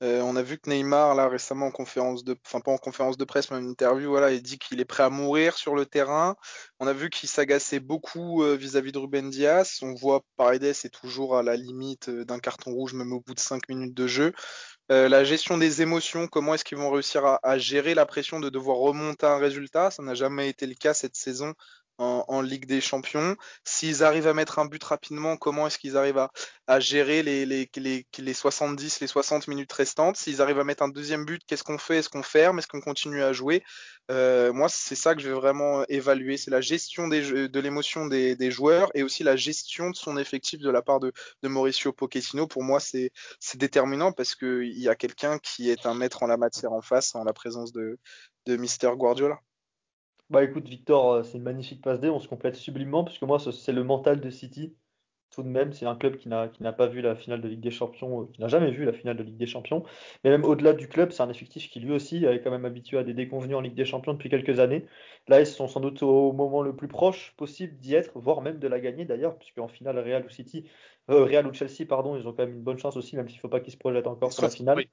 on a vu que Neymar, là, récemment, en conférence de, enfin, pas en conférence de presse, mais en interview, voilà, il dit qu'il est prêt à mourir sur le terrain. On a vu qu'il s'agaçait beaucoup vis-à-vis de Ruben Dias. On voit Paredes est toujours à la limite d'un carton rouge, même au bout de 5 minutes de jeu. la gestion des émotions, comment est-ce qu'ils vont réussir à, gérer la pression de devoir remonter un résultat? Ça n'a jamais été le cas cette saison en, Ligue des Champions. S'ils arrivent à mettre un but rapidement, comment est-ce qu'ils arrivent à, gérer les, les, les, les, 70, les 60 minutes restantes? S'ils arrivent à mettre un deuxième but, qu'est-ce qu'on fait? Est-ce qu'on ferme? Est-ce qu'on continue à jouer? Euh, Moi, c'est ça que je vais vraiment évaluer. C'est la gestion de l'émotion des, joueurs et aussi la gestion de son effectif de la part de, de Mauricio Pochettino. Pour moi, c'est déterminant parce qu'il y a quelqu'un qui est un maître en la matière en face, en la présence de, de Mister Guardiola. Bah écoute, Victor, euh, c'est une magnifique passe D, on se complète sublimement, puisque moi, c'est le mental de City. Tout de même, c'est un club qui n'a pas vu la finale de Ligue des Champions, euh, qui n'a jamais vu la finale de Ligue des Champions. Mais même au-delà du club, c'est un effectif qui lui aussi est quand même habitué à des déconvenus en Ligue des Champions depuis quelques années. Là, ils sont sans doute au moment le plus proche possible d'y être, voire même de la gagner d'ailleurs, puisque en finale, Real ou City, euh, Real ou Chelsea, pardon, ils ont quand même une bonne chance aussi, même s'il ne faut pas qu'ils se projettent encore sur la finale.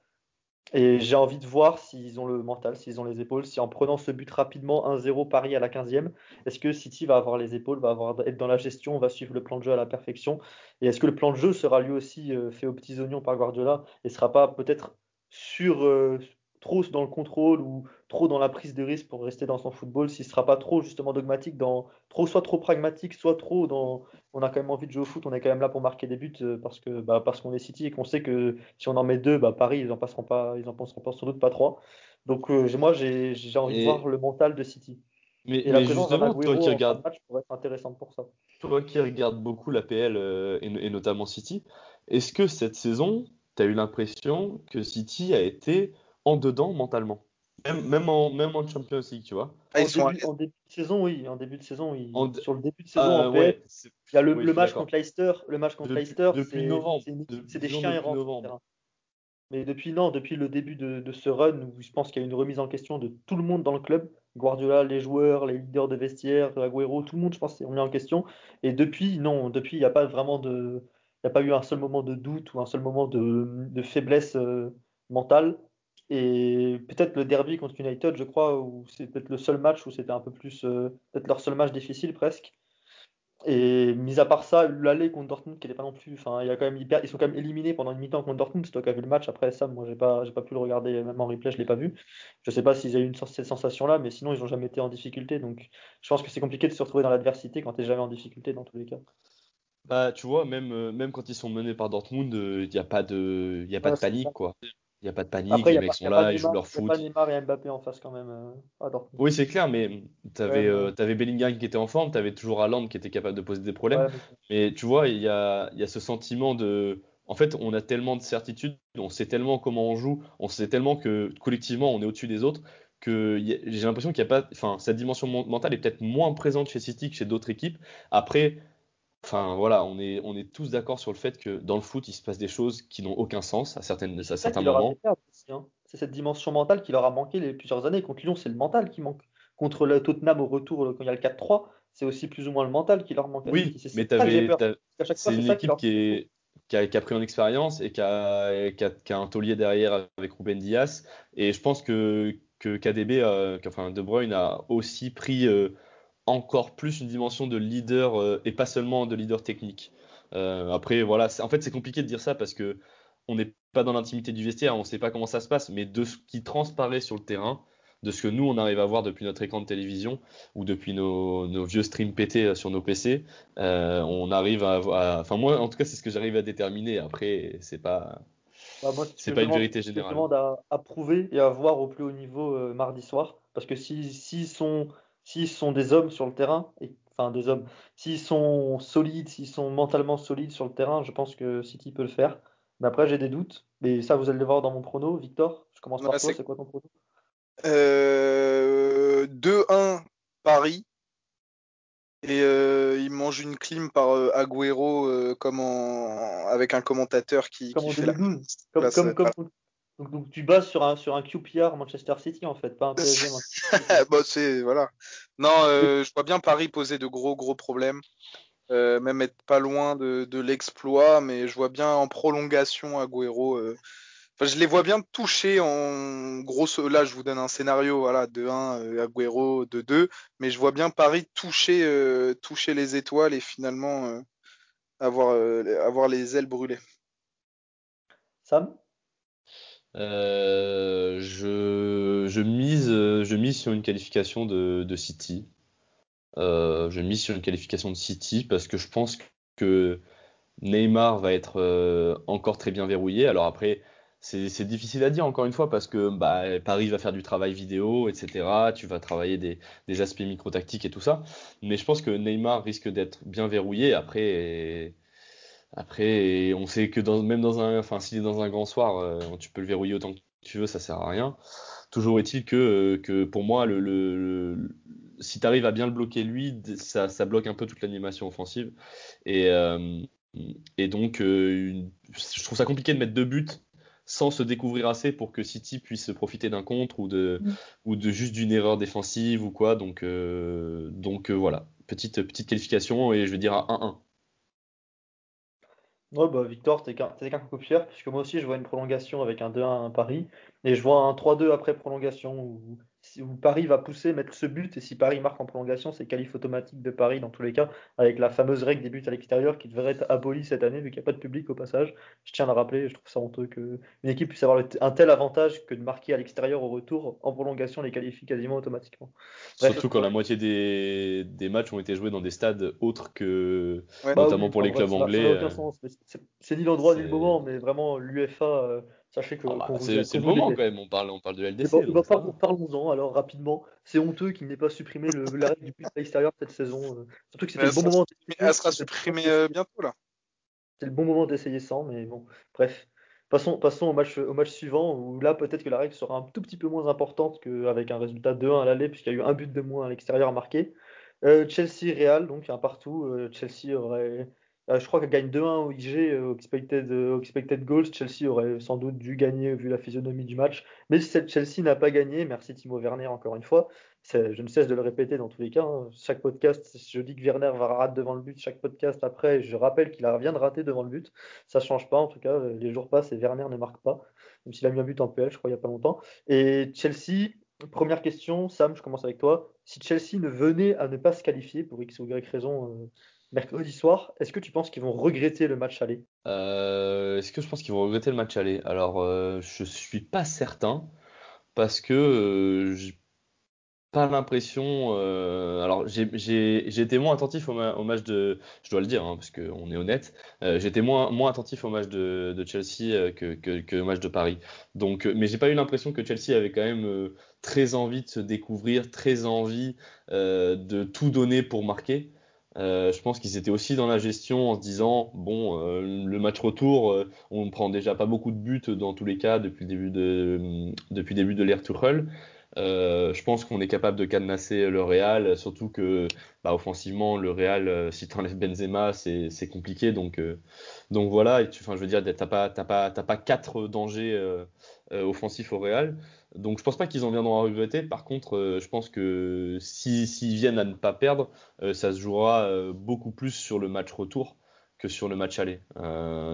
Et j'ai envie de voir s'ils ont le mental, s'ils ont les épaules, si en prenant ce but rapidement 1-0 Paris à la 15e, est-ce que City va avoir les épaules, va avoir, être dans la gestion, va suivre le plan de jeu à la perfection? Et est-ce que le plan de jeu sera lui aussi euh, fait aux petits oignons par Guardiola et sera pas peut-être sur, euh, trop dans le contrôle ou trop dans la prise de risque pour rester dans son football, s'il ne sera pas trop justement dogmatique, dans, trop, soit trop pragmatique, soit trop dans on a quand même envie de jouer au foot, on est quand même là pour marquer des buts euh, parce que bah, parce qu'on est City et qu'on sait que si on en met deux, bah, Paris ils en passeront pas, ils en penseront pas sans doute pas trois. Donc euh, moi j'ai envie de voir le mental de City. Mais, et la présence justement, toi qui regarde match pourrait être intéressante pour ça. Toi qui regardes beaucoup la PL euh, et, et, notamment City, est-ce que cette saison, tu as eu l'impression que City a été en dedans mentalement. Même, même, en, même en Champions League, tu vois. Ah, en, début, de saison, oui. En début de saison, oui. Sur le début de saison, en euh, il y a le, le match contre Leicester. Le match contre Leicester, depuis novembre. C'est des chiens errants. Mais depuis, non, depuis le début de, de ce run, où je pense qu'il y a une remise en question de tout le monde dans le club, Guardiola, les joueurs, les leaders de vestiaire, Agüero, tout le monde, je pense, est remis en question. Et depuis, non, depuis, il n'y a pas vraiment de. Il n'y a pas eu un seul moment de doute ou un seul moment de, de faiblesse euh, mentale. Et peut-être le derby contre United, je crois, où c'est peut-être le seul match où c'était un peu plus, euh, peut-être leur seul match difficile presque. Et mis à part ça, l'aller contre Dortmund, qui n'est pas non plus, enfin, il y a quand même, ils sont quand même éliminés pendant une mi-temps contre Dortmund. C'est toi qui as vu le match. Après ça, moi, j'ai pas, j'ai pas pu le regarder, même en replay, je l'ai pas vu. Je sais pas s'ils ont eu une, cette sensation-là, mais sinon, ils ont jamais été en difficulté. Donc, je pense que c'est compliqué de se retrouver dans l'adversité quand tu n'es jamais en difficulté dans tous les cas. Bah, tu vois, même, euh, même quand ils sont menés par Dortmund, euh, il n'y a pas de, y a pas de panique, quoi. Il n'y a pas de panique, les mecs sont là, ils jouent leur foot. Il n'y a pas Neymar et Mbappé en face quand même. Euh, oui, c'est clair, mais tu avais, euh, Bellingham qui était en forme, tu avais toujours Haaland qui était capable de poser des problèmes. mais... tu vois, il y a, y a ce sentiment de. En fait, on a tellement de certitudes, on sait tellement comment on joue, on sait tellement que collectivement on est au-dessus des autres que j'ai l'impression qu'il n'y a pas. Enfin, cette dimension mentale est peut-être moins présente chez City que chez d'autres équipes. Après, Enfin voilà, on est, on est tous d'accord sur le fait que dans le foot, il se passe des choses qui n'ont aucun sens à, certaines, à certains moments. hein. C'est cette dimension mentale qui leur a manqué les plusieurs années. Contre Lyon, c'est le mental qui manque. Contre le Tottenham au retour, quand il y a le 4-3, c'est aussi plus ou moins le mental qui leur manque Oui. C'est mais c'est une équipe qui, est, qui, a, qui a pris en expérience et qui a, qui a, qui a un taulier derrière avec Ruben Dias. Et je pense que, que KDB, euh, que- enfin De Bruyne a aussi pris euh, encore plus une dimension de leader euh, et pas seulement de leader technique. Euh, après, voilà, en fait, c'est compliqué de dire ça parce que on n'est pas dans l'intimité du vestiaire, on ne sait pas comment ça se passe, mais de ce qui transparaît sur le terrain, de ce que nous on arrive à voir depuis notre écran de télévision ou depuis nos, nos vieux streams pétés sur nos PC, euh, on arrive à, à- enfin moi en tout cas c'est ce que j'arrive à déterminer. Après c'est pas, Bah, c'est je pas une demande, vérité je générale. demande à, à prouver et à voir au plus haut niveau euh, mardi soir. Parce que si- s'ils sont, s'ils sont des hommes sur le terrain, et, enfin des hommes, s'ils sont solides, s'ils sont mentalement solides sur le terrain, je pense que City peut le faire. Mais après, j'ai des doutes. Mais ça, vous allez le voir dans mon prono. Victor, je commence Ouais, par toi. c'est- quoi ton prono? Euh, 2-1 Paris. Et euh, il mange une clim par euh, Agüero euh, comme en... avec un commentateur qui, Comme qui en fait la 2012. Comme, euh. Donc, donc tu bases sur un, sur un QPR Manchester City, en fait, pas un PSG [LAUGHS] Manchester City. Bon, c'est voilà. Non, euh, je vois bien Paris poser de gros gros problèmes, euh, même être pas loin de, de l'exploit, mais je vois bien en prolongation Agüero. euh, Enfin, je les vois bien toucher en grosse. Là, je vous donne un scénario, voilà, 2-1 euh, Agüero, 2-2, mais je vois bien Paris toucher toucher les étoiles et finalement avoir avoir les ailes brûlées. Sam? Euh, je, je mise, je mise sur une qualification de, City. Euh, je mise sur une qualification de City parce que je pense que Neymar va être euh, encore très bien verrouillé. Alors après, c'est c'est difficile à dire encore une fois parce que bah, Paris va faire du travail vidéo, etc. Tu vas travailler des, des aspects micro-tactiques et tout ça. Mais je pense que Neymar risque d'être bien verrouillé. Après, après, on sait que dans, même dans un, enfin, s'il est dans un grand soir, euh, tu peux le verrouiller autant que tu veux, ça sert à rien. Toujours est-il que, euh, que pour moi, le, le, le- si tu arrives à bien le bloquer lui, ça, ça bloque un peu toute l'animation offensive. Et, euh, et donc, euh, une- je trouve ça compliqué de mettre deux buts sans se découvrir assez pour que City puisse profiter d'un contre ou de, ou de juste d'une erreur défensive ou quoi. Donc, donc voilà, petite, petite qualification et je vais dire à 1-1. Ouais, bah, Victor, t'es qu'un qu'un copieur, puisque moi aussi je vois une prolongation avec un 2-1 à Paris, et je vois un 3-2 après prolongation, où, si- où Paris va pousser, mettre ce but, et si Paris marque en prolongation, c'est qualif automatique de Paris dans tous les cas, avec la fameuse règle des buts à l'extérieur qui devrait être abolie cette année, vu qu'il n'y a pas de public au passage. Je tiens à le rappeler, je trouve ça honteux qu'une équipe puisse avoir un tel avantage que de marquer à l'extérieur au retour, en prolongation, les qualifie quasiment automatiquement. Bref. Surtout quand la moitié des, des matchs ont été joués dans des stades autres que Ouais. Bah notamment oui, pour les clubs anglais. c'est ni l'endroit ni le moment, mais vraiment l'UEFA, euh, sachez que Ah bah, c'est c'est le moment quand même. On parle, on parle de LDC, donc parlons-en alors rapidement. C'est honteux qu'il n'ait pas supprimé le, la règle du but à l'extérieur cette saison. euh. Surtout que c'était le bon moment elle sera C'était le bon moment supprimée d'essayer. euh, bientôt là. C'était le bon moment d'essayer sans, mais bon, bref. Passons, passons au match, au match suivant, où là, peut-être que la règle sera un tout petit peu moins importante qu'avec un résultat 2-1 à l'aller, puisqu'il y a eu un but de moins à l'extérieur à marquer. Euh, Chelsea-Real, donc un partout. Euh, Chelsea aurait. Euh, je crois qu'elle gagne 2-1 au IG, euh, au expected, euh, au expected goals. Chelsea aurait sans doute dû gagner vu la physionomie du match. Mais cette Chelsea n'a pas gagné. Merci Timo Werner encore une fois. Je ne cesse de le répéter dans tous les cas. hein. Chaque podcast, je dis que Werner va rater devant le but. Chaque podcast après, je rappelle qu'il vient de rater devant le but. Ça change pas en tout cas. Les jours passent et Werner ne marque pas. Même s'il a mis un but en PL, je crois, il n'y a pas longtemps. Et Chelsea, première question, Sam, je commence avec toi. Si Chelsea ne venait à ne pas se qualifier pour X ou Y raison mercredi soir, est-ce que tu penses qu'ils vont regretter le match aller? Euh, est-ce que je pense qu'ils vont regretter le match aller? Alors, euh, je suis pas certain parce que euh, j'ai pas l'impression. euh, alors, été moins attentif au, ma- au match de. Je dois le dire, hein, parce qu'on est honnête. j'étais moins, moins attentif au match de, Chelsea que, que, que au match de Paris. Donc, mais j'ai pas eu l'impression que Chelsea avait quand même très envie de se découvrir, très envie de tout donner pour marquer. Euh, je pense qu'ils étaient aussi dans la gestion en se disant, bon, euh, le match retour, euh, on prend déjà pas beaucoup de buts dans tous les cas depuis le début de, depuis le début de l'ère Tuchel. Euh, je pense qu'on est capable de cadenasser le Real, surtout que bah, offensivement, le Real, euh, si tu enlèves Benzema, c'est compliqué. Donc, donc voilà, et tu, je veux dire, tu n'as pas, pas, pas quatre dangers offensifs au Real. Donc je pense pas qu'ils en viendront à regretter. Par contre, je pense que s'ils si, viennent à ne pas perdre, ça se jouera beaucoup plus sur le match retour que sur le match aller.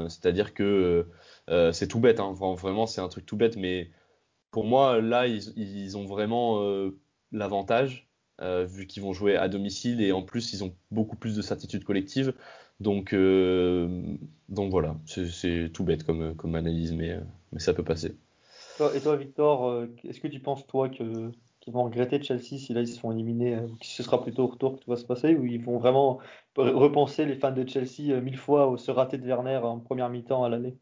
C'est-à-dire que c'est tout bête, hein. vraiment c'est un truc tout bête, mais pour moi, là, ils, ont vraiment euh, l'avantage, euh, vu qu'ils vont jouer à domicile et en plus, ils ont beaucoup plus de certitude collective. Donc, euh, voilà, c'est tout bête comme, analyse, mais ça peut passer. Et toi, Victor, est-ce que tu penses, toi, que qu'ils vont regretter Chelsea si là ils se font éliminer, ou que ce sera plutôt au retour que tout va se passer, ou ils vont vraiment repenser les fans de Chelsea mille fois au se rater de Werner en première mi-temps à l'aller?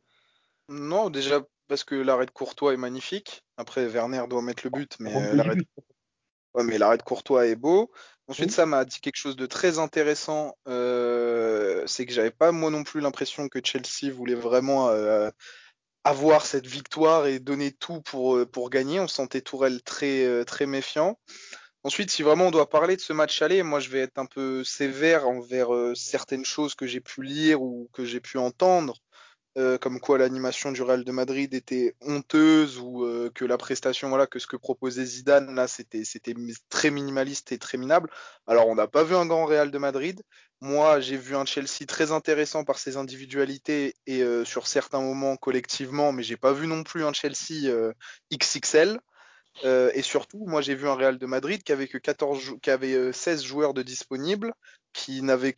Non, déjà parce que l'arrêt de Courtois est magnifique. Après, Werner doit mettre le but, mais euh, l'arrêt de... Courtois est beau. Ensuite, ça m'a dit quelque chose de très intéressant. Euh, c'est que j'avais pas moi non plus l'impression que Chelsea voulait vraiment euh, avoir cette victoire et donner tout pour, pour gagner. On sentait Tourelle très, très méfiant. Ensuite, si vraiment on doit parler de ce match aller, moi je vais être un peu sévère envers certaines choses que j'ai pu lire ou que j'ai pu entendre. Euh, comme quoi l'animation du Real de Madrid était honteuse ou euh, que la prestation, voilà, que ce que proposait Zidane là, c'était c'était très minimaliste et très minable. Alors on n'a pas vu un grand Real de Madrid. Moi, j'ai vu un Chelsea très intéressant par ses individualités et euh, sur certains moments collectivement, mais j'ai pas vu non plus un Chelsea XXL. Et surtout, moi j'ai vu un Real de Madrid qui avait que 14 qui avait 16 joueurs de disponibles qui n'avait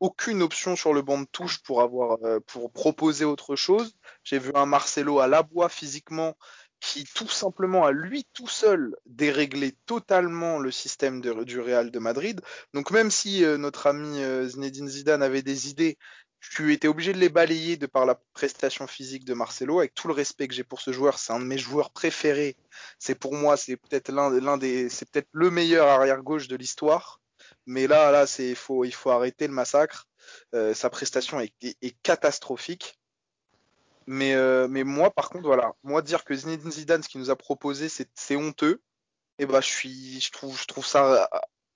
aucune option sur le banc de touche pour avoir euh, pour proposer autre chose. J'ai vu un Marcelo à la bois physiquement qui tout simplement à lui tout seul déréglé totalement le système du Real de Madrid. Donc même si euh, notre ami euh, Zinedine Zidane avait des idées, tu étais obligé de les balayer de par la prestation physique de Marcelo. Avec tout le respect que j'ai pour ce joueur, c'est un de mes joueurs préférés. C'est pour moi, c'est peut-être l'un des, c'est peut-être le meilleur arrière gauche de l'histoire. Mais là, là, c'est faut, il faut arrêter le massacre. Euh, sa prestation est, catastrophique. Mais, euh, mais moi, par contre, voilà, moi dire que Zinedine Zidane, ce qu'il nous a proposé, c'est honteux. Et eh ben, je suis, je trouve, je trouve ça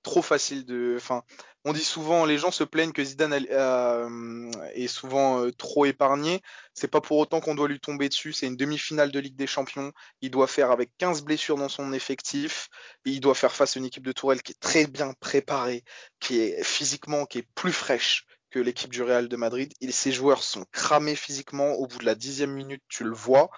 trop facile de. Enfin, on dit souvent, les gens se plaignent que Zidane euh, est souvent euh, trop épargné. C'est pas pour autant qu'on doit lui tomber dessus. C'est une demi-finale de Ligue des Champions. Il doit faire avec 15 blessures dans son effectif. Il doit faire face à une équipe de Tourelle qui est très bien préparée, qui est physiquement, qui est plus fraîche que l'équipe du Real de Madrid. Et ses joueurs sont cramés physiquement. Au bout de la dixième minute, tu le vois.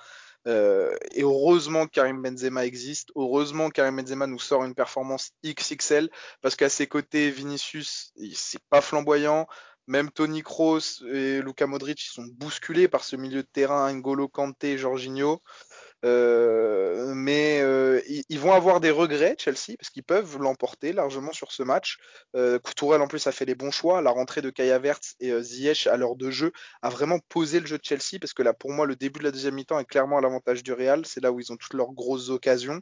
Euh, et heureusement que Karim Benzema existe. Heureusement que Karim Benzema nous sort une performance XXL parce qu'à ses côtés, Vinicius, c'est pas flamboyant. Même Tony Kroos et Luka Modric ils sont bousculés par ce milieu de terrain, N'Golo Kanté, Jorginho. Euh, mais euh, ils, vont avoir des regrets, Chelsea, parce qu'ils peuvent l'emporter largement sur ce match. Euh, Tourelle, en plus, a fait les bons choix. La rentrée de Kaya Verts et euh, Ziyech à l'heure de jeu a vraiment posé le jeu de Chelsea, parce que là, pour moi, le début de la deuxième mi-temps est clairement à l'avantage du Real. C'est là où ils ont toutes leurs grosses occasions,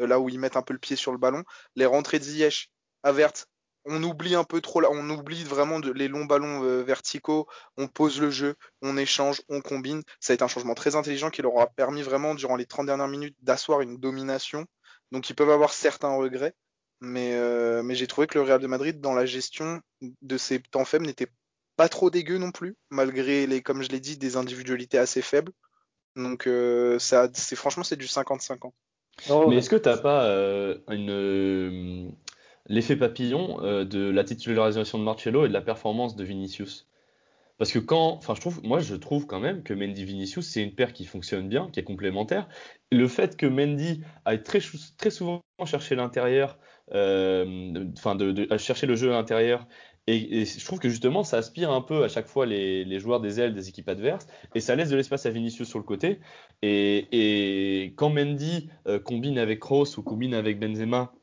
euh, là où ils mettent un peu le pied sur le ballon. Les rentrées de Ziyech, Verts on oublie un peu trop là, on oublie vraiment de, les longs ballons euh, verticaux, on pose le jeu, on échange, on combine. Ça a été un changement très intelligent qui leur a permis vraiment durant les 30 dernières minutes d'asseoir une domination. Donc ils peuvent avoir certains regrets, mais, euh, mais j'ai trouvé que le Real de Madrid dans la gestion de ces temps faibles n'était pas trop dégueu non plus, malgré les, comme je l'ai dit, des individualités assez faibles. Donc euh, ça, c'est franchement c'est du 50-50. mais est-ce que t'as pas une l'effet papillon euh, de la titularisation de Marcello et de la performance de Vinicius. Parce que quand, enfin, je trouve, moi, je trouve quand même que Mendy Vinicius, c'est une paire qui fonctionne bien, qui est complémentaire. Le fait que Mendy aille très, très souvent chercher l'intérieur, euh, enfin, de, chercher le jeu à l'intérieur, et, je trouve que justement, ça aspire un peu à chaque fois les, joueurs des ailes des équipes adverses, et ça laisse de l'espace à Vinicius sur le côté. Et, quand Mendy euh, combine avec Kroos ou combine avec Benzema,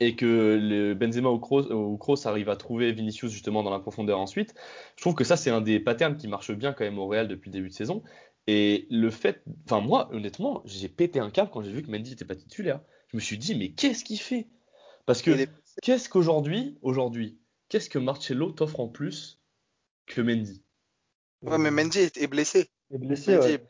et que le Benzema ou Kroos, arrive à trouver Vinicius justement dans la profondeur ensuite, je trouve que ça c'est un des patterns qui marche bien quand même au Real depuis le début de saison. Et le fait, enfin moi honnêtement, j'ai pété un câble quand j'ai vu que Mendy n'était pas titulaire. Je me suis dit mais qu'est-ce qu'il fait? Parce que qu'est-ce qu'aujourd'hui, aujourd'hui, qu'est-ce que Marcello t'offre en plus que Mendy? Ouais mais Mendy est blessé. Est blessé, ouais.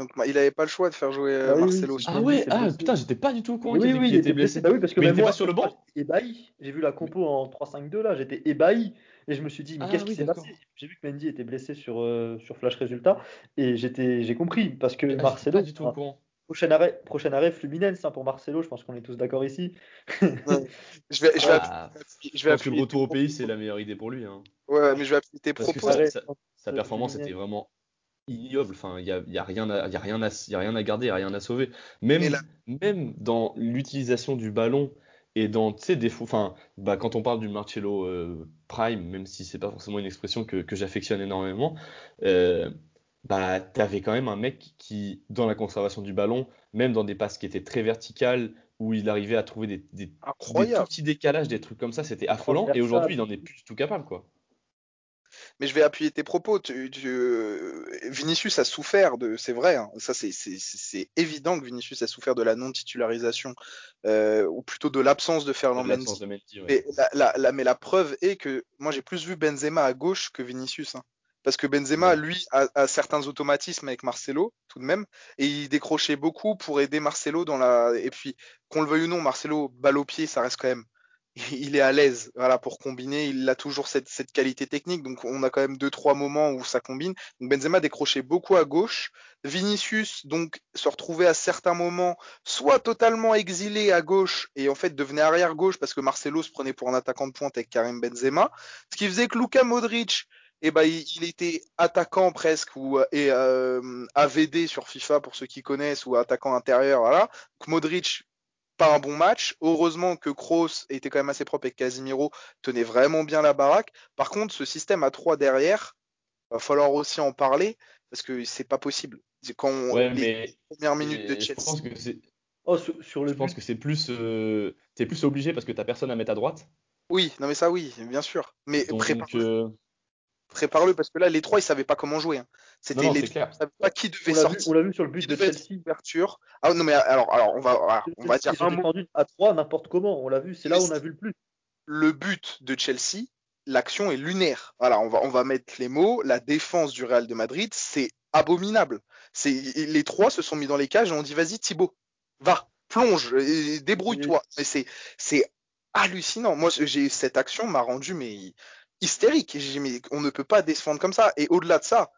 Donc il avait pas le choix de faire jouer euh, Ah oui, oui, Marcelo. Ah ouais, ah putain, j'étais pas du tout au courant Oui, qu'il oui, était, il était était blessé. Bah oui, parce que Mais il même était moi, pas sur le banc? J'étais ébahi. J'ai vu la compo en 3-5-2 là, j'étais ébahi et je me suis dit mais Ah qu'est-ce qui s'est passé? J'ai vu que Mendy était blessé sur, euh, sur Flash Résultat et j'étais j'ai compris parce que Ah, j'étais pas Marcelo, du tout au courant. prochain arrêt, prochain arrêt Fluminense hein, pour Marcelo, je pense qu'on est tous d'accord ici. Ouais. [LAUGHS] Je vais, je vais, Ah, appuyer- je vais que le retour au pays, c'est la meilleure idée pour lui. Hein. Ouais, mais je vais appuyer tes Parce que propos. sa, performance était vraiment ignoble. Enfin, il y a, il y a rien à, y a rien à, y a rien à garder, il y a rien à sauver. Même, là, même dans l'utilisation du ballon et dans, tu sais, des fous. Enfin, bah, quand on parle du Marcelo euh, Prime, même si c'est pas forcément une expression que, que j'affectionne énormément, euh, bah, t'avais quand même un mec qui, dans la conservation du ballon, même dans des passes qui étaient très verticales, où il arrivait à trouver des, des, des tout petits décalages, des trucs comme ça, c'était affolant. Et aujourd'hui, il en est plus du tout capable, quoi. Mais je vais appuyer tes propos. Tu, tu- euh, Vinicius a souffert de, c'est vrai, hein, ça c'est évident que Vinicius a souffert de la non-titularisation, euh, ou plutôt de l'absence de Mendy. de Mendy, ouais. Mais la, la- la- mais la preuve est que moi j'ai plus vu Benzema à gauche que Vinicius. hein. Parce que Benzema, Ouais. lui, a, a certains automatismes avec Marcelo, tout de même, et il décrochait beaucoup pour aider Marcelo dans la. Et puis, qu'on le veuille ou non, Marcelo, balle au pied, ça reste quand même. [LAUGHS] Il est à l'aise, voilà, pour combiner. Il a toujours cette, qualité technique. Donc, on a quand même deux, trois moments où ça combine. Donc, Benzema décrochait beaucoup à gauche. Vinicius, donc, se retrouvait à certains moments soit totalement exilé à gauche et en fait devenait arrière gauche parce que Marcelo se prenait pour un attaquant de pointe avec Karim Benzema. Ce qui faisait que Luka Modric, eh ben, il, était attaquant presque ou et euh, AVD sur FIFA pour ceux qui connaissent ou attaquant intérieur. Voilà. Modric pas un bon match. Heureusement que Kroos était quand même assez propre et que Casimiro tenait vraiment bien la baraque. Par contre, ce système à 3 derrière, va falloir aussi en parler parce que c'est pas possible. C'est quand on- Ouais, les mais premières minutes de et je Chelsea. pense que c'est, Oh, sur, sur le je pense but, que c'est plus, euh, t'es plus obligé parce que t'as personne à mettre à droite. Oui, non mais ça oui, bien sûr. Mais Donc, prépare-le, euh, prépare-le parce que là les trois ils savaient pas comment jouer. hein. C'était les trois, ils savaient pas qui on devait l'a vu, sortir, on l'a vu sur le but de Chelsea. ouverture. Ah non mais alors alors on va on va dire un mot. à 3 n'importe comment, on l'a vu, c'est là où on a vu le plus. Le but de Chelsea, l'action est lunaire. Voilà, on va on va mettre les mots. La défense du Real de Madrid, c'est abominable. C'est les trois se sont mis dans les cages et on dit vas-y Thibaut, va, plonge, et débrouille-toi. Mais c'est c'est hallucinant. Moi j'ai cette action m'a rendu mais hystérique. J'ai mais on ne peut pas défendre comme ça. Et au-delà de ça,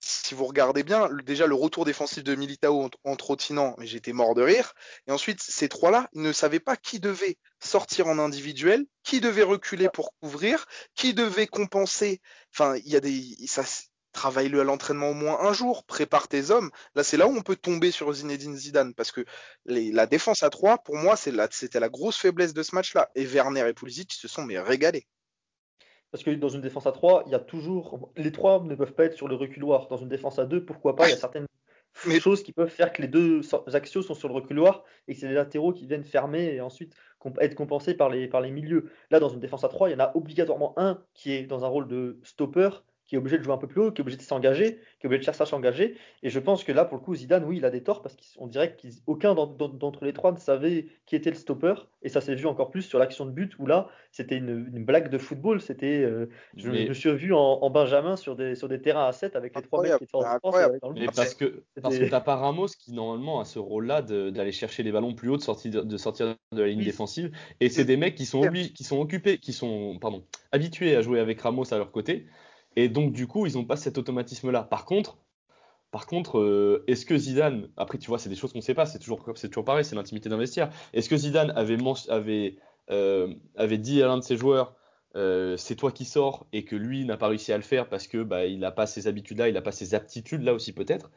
si vous regardez bien, déjà le retour défensif de Militao en, trottinant, mais j'étais mort de rire. Et ensuite, ces trois-là, ils ne savaient pas qui devait sortir en individuel, qui devait reculer pour couvrir, qui devait compenser. Enfin, il y a des, ça, travaille-le à l'entraînement au moins un jour, prépare tes hommes. Là, c'est là où on peut tomber sur Zinedine Zidane, parce que la défense à trois, pour moi, c'était la grosse faiblesse de ce match-là. Et Werner et Pulisic se sont mais régalés. Parce que dans une défense à 3, il y a toujours. Les trois ne peuvent pas être sur le reculoir. Dans une défense à 2, pourquoi pas Il y a certaines Mais- choses qui peuvent faire que les deux axiaux sont sur le reculoir et que c'est les latéraux qui viennent fermer et ensuite être compensés par les, par les milieux. Là, dans une défense à 3, il y en a obligatoirement un qui est dans un rôle de stopper, qui est obligé de jouer un peu plus haut, qui est obligé de s'engager, qui est obligé de chercher à s'engager. Et je pense que là, pour le coup, Zidane, oui, il a des torts parce qu'on dirait qu'aucun d'entre les trois ne savait qui était le stopper. Et ça s'est vu encore plus sur l'action de but où là, c'était une, une blague de football. C'était, euh, je, Mais- je me suis vu en, en Benjamin sur des, sur des terrains à 7 avec les trois mecs qui étaient en et dans le Mais parce que parce que t'as pas Ramos qui normalement a ce rôle-là d'aller chercher les ballons plus haut, de sortir de sortir de la ligne Oui. défensive. Et c'est des mecs qui sont qui sont occupés, qui sont pardon habitués à jouer avec Ramos à leur côté. Et donc du coup ils ont pas cet automatisme-là. Par contre par contre, euh, est-ce que Zidane, après tu vois, c'est des choses qu'on sait pas, c'est toujours, toujours pareil, c'est l'intimité d'investir. Est-ce que Zidane avait, avait, euh, avait dit à l'un de ses joueurs, euh, c'est toi qui sors, et que lui n'a pas réussi à le faire parce que bah, il n'a pas ces habitudes-là, il n'a pas ces aptitudes-là aussi peut-être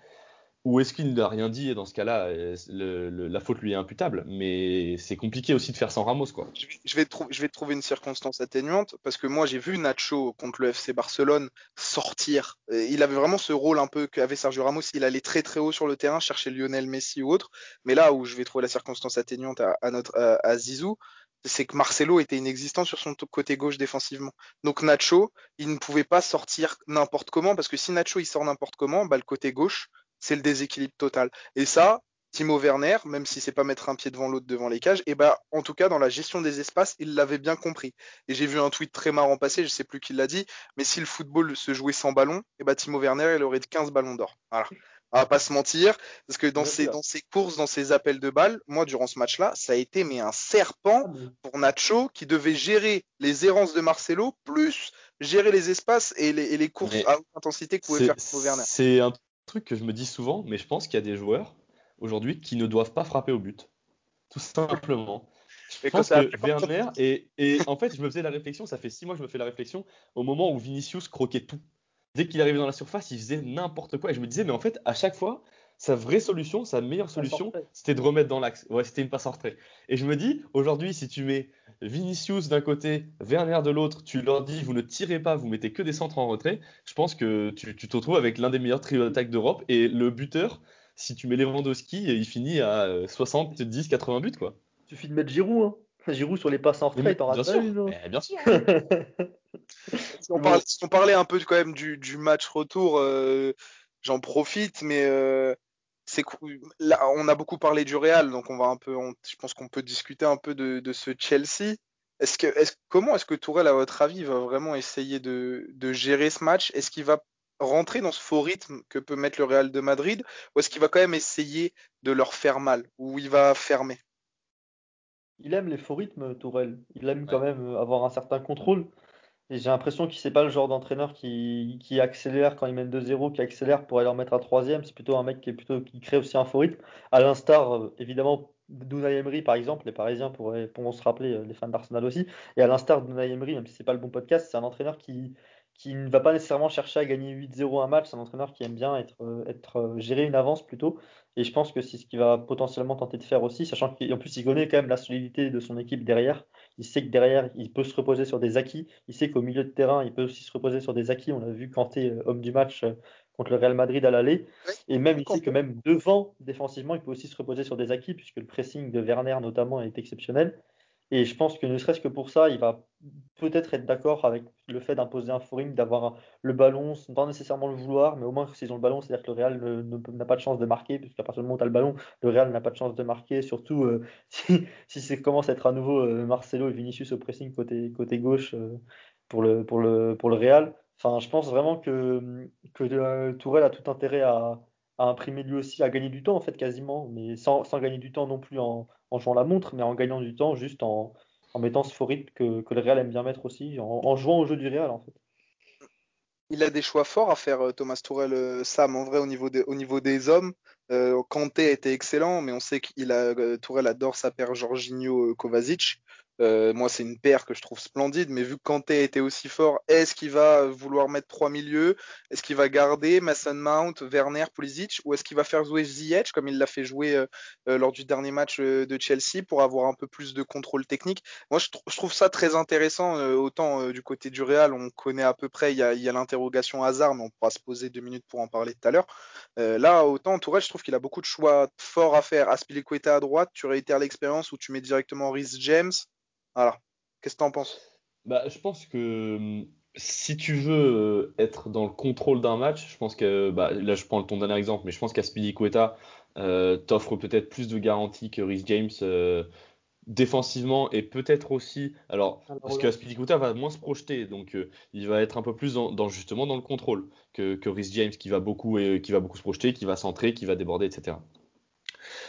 Ou est-ce qu'il n'a rien dit et dans ce cas-là, euh, la faute lui est imputable Mais c'est compliqué aussi de faire sans Ramos, quoi. Je vais, trouver une circonstance atténuante parce que moi j'ai vu Nacho contre le FC Barcelone sortir. Il avait vraiment ce rôle un peu qu'avait Sergio Ramos. Il allait très très haut sur le terrain chercher Lionel Messi ou autre. Mais là où je vais trouver la circonstance atténuante à, à Zizou, c'est que Marcelo était inexistant sur son côté gauche défensivement. Donc Nacho, il ne pouvait pas sortir n'importe comment parce que si Nacho il sort n'importe comment, bah le côté gauche c'est le déséquilibre total. Et ça, Timo Werner, même si c'est pas mettre un pied devant l'autre devant les cages, et bah en tout cas dans la gestion des espaces, il l'avait bien compris. Et j'ai vu un tweet très marrant passer, je sais plus qui l'a dit, mais si le football se jouait sans ballon, et bah Timo Werner il aurait 15 ballons d'or. Voilà. On va pas se mentir, parce que dans ses courses, dans ses appels de balles, moi, durant ce match-là, ça a été mais un serpent pour Nacho qui devait gérer les errances de Marcelo, plus gérer les espaces et les, et les courses Mais à haute intensité que pouvait faire Timo Werner. c'est un truc que je me dis souvent, mais je pense qu'il y a des joueurs aujourd'hui qui ne doivent pas frapper au but. Tout simplement. Je Et pense que Werner, et, et en fait, je me faisais la réflexion, ça fait six mois que je me fais la réflexion, au moment où Vinicius croquait tout. Dès qu'il arrivait dans la surface, il faisait n'importe quoi. Et je me disais, mais en fait, à chaque fois, sa vraie solution, sa meilleure solution, c'était de remettre dans l'axe. Ouais, c'était une passe en retrait. Et je me dis, aujourd'hui, si tu mets Vinicius d'un côté, Werner de l'autre, tu leur dis, vous ne tirez pas, vous mettez que des centres en retrait, je pense que tu, tu te retrouves avec l'un des meilleurs trios d'attaque d'Europe. Et le buteur, si tu mets Lewandowski, il finit à euh, 70, 80 buts, quoi. Suffit de mettre Giroud, hein. Giroud sur les passes en retrait, t'en rates bien sûr. Eh, bien sûr. [LAUGHS] Si on, parlait, si on parlait un peu quand même du, du match retour, euh, j'en profite, mais euh, c'est là, on a beaucoup parlé du Real, donc on va un peu, on- je pense qu'on peut discuter un peu de, de ce Chelsea. Est-ce que, est-ce, comment est-ce que Tourelle, à votre avis, va vraiment essayer de, de gérer ce match? Est-ce qu'il va rentrer dans ce faux rythme que peut mettre le Real de Madrid, ou est-ce qu'il va quand même essayer de leur faire mal, ou il va fermer? Il aime les faux rythmes, Tourelle. Il aime Ouais. quand même euh, avoir un certain contrôle. J'ai l'impression qu'il c'est pas le genre d'entraîneur qui, qui accélère quand il mène 2-0, qui accélère pour aller en mettre un troisième. C'est plutôt un mec qui est plutôt qui crée aussi un faux rythme. À l'instar, euh, évidemment, d'Unai Emery, par exemple, les Parisiens pourront se rappeler, euh, les fans d'Arsenal aussi. Et à l'instar d'Unai Emery, même si c'est pas le bon podcast, c'est un entraîneur qui, qui ne va pas nécessairement chercher à gagner 8-0 un match. C'est un entraîneur qui aime bien être, euh, être euh, gérer une avance plutôt. Et je pense que c'est ce qu'il va potentiellement tenter de faire aussi, sachant qu'en plus il connaît quand même la solidité de son équipe derrière. Il sait que derrière, il peut se reposer sur des acquis. Il sait qu'au milieu de terrain, il peut aussi se reposer sur des acquis. On a vu Kanté, euh, homme du match, contre le Real Madrid à l'aller. Et même, il sait que même devant, défensivement, il peut aussi se reposer sur des acquis, puisque le pressing de Werner, notamment, est exceptionnel. Et je pense que ne serait-ce que pour ça, il va peut-être être d'accord avec le fait d'imposer un rythme, d'avoir le ballon, sans nécessairement le vouloir, mais au moins s'ils ont le ballon, c'est-à-dire que le Real n'a pas de chance de marquer, puisqu'à partir du moment où tu as le ballon, le Real n'a pas de chance de marquer, surtout euh, [LAUGHS] si, ça commence à être à nouveau euh, Marcelo et Vinicius au pressing côté, gauche euh, pour le, Real. Enfin, je pense vraiment que, que Tourelle a tout intérêt à, à imprimer lui aussi, à gagner du temps en fait quasiment, mais sans, sans gagner du temps non plus en, en jouant la montre, mais en gagnant du temps juste en, en mettant ce faux rythme que, que le Real aime bien mettre aussi, en, jouant au jeu du Real en fait. Il a des choix forts à faire, euh, Thomas Tourelle, euh, Sam, en vrai, au niveau des, au niveau des hommes. Euh, Kanté a été excellent, mais on sait qu'il a, euh, Tourelle adore sa paire Jorginho Kovacic. Euh, moi, c'est une paire que je trouve splendide, mais vu que Kanté était aussi fort, est-ce qu'il va vouloir mettre trois milieux? Est-ce qu'il va garder Mason Mount, Werner, Pulisic, ou est-ce qu'il va faire jouer Ziyech, comme il l'a fait jouer euh, euh, lors du dernier match de Chelsea, pour avoir un peu plus de contrôle technique? Moi, je, tr- je trouve ça très intéressant. autant du côté du Real, on connaît à peu près, il y a, l'interrogation hasard, mais on pourra se poser deux minutes pour en parler tout à l'heure. Là, autant Tourelle, je trouve qu'il a beaucoup de choix forts à faire. Aspilicueta à droite, tu réitères l'expérience où tu mets directement Rhys James. Voilà. Qu'est-ce que t'en penses? Bah, je pense que hum, si tu veux euh, être dans le contrôle d'un match, je pense que bah, là je prends ton dernier exemple, mais je pense qu'Aspilicueta euh, t'offre peut-être plus de garanties que Rhys James euh, défensivement et peut-être aussi, alors À la parce que. Aspilicueta va moins se projeter, donc euh, il va être un peu plus dans, dans- justement dans le contrôle que, que Rhys James qui va beaucoup et qui va beaucoup se projeter, qui va centrer, qui va déborder, etc.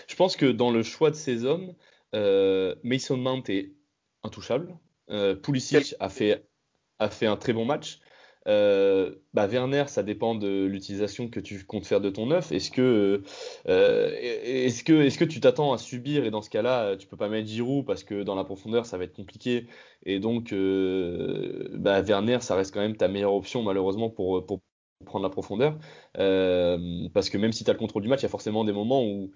Je pense que dans le choix de ces hommes, euh, Mason Mount est intouchable. Euh, Pulisic a fait, a fait un très bon match. Euh, bah, Werner, ça dépend de l'utilisation que tu comptes faire de ton œuf. Est-ce que, euh, est-ce que, est-ce que tu t'attends à subir? Et dans ce cas-là, tu peux pas mettre Giroud parce que dans la profondeur, ça va être compliqué. Et donc, euh, bah, Werner, ça reste quand même ta meilleure option malheureusement pour, pour prendre la profondeur. Euh, parce que même si tu as le contrôle du match, il y a forcément des moments où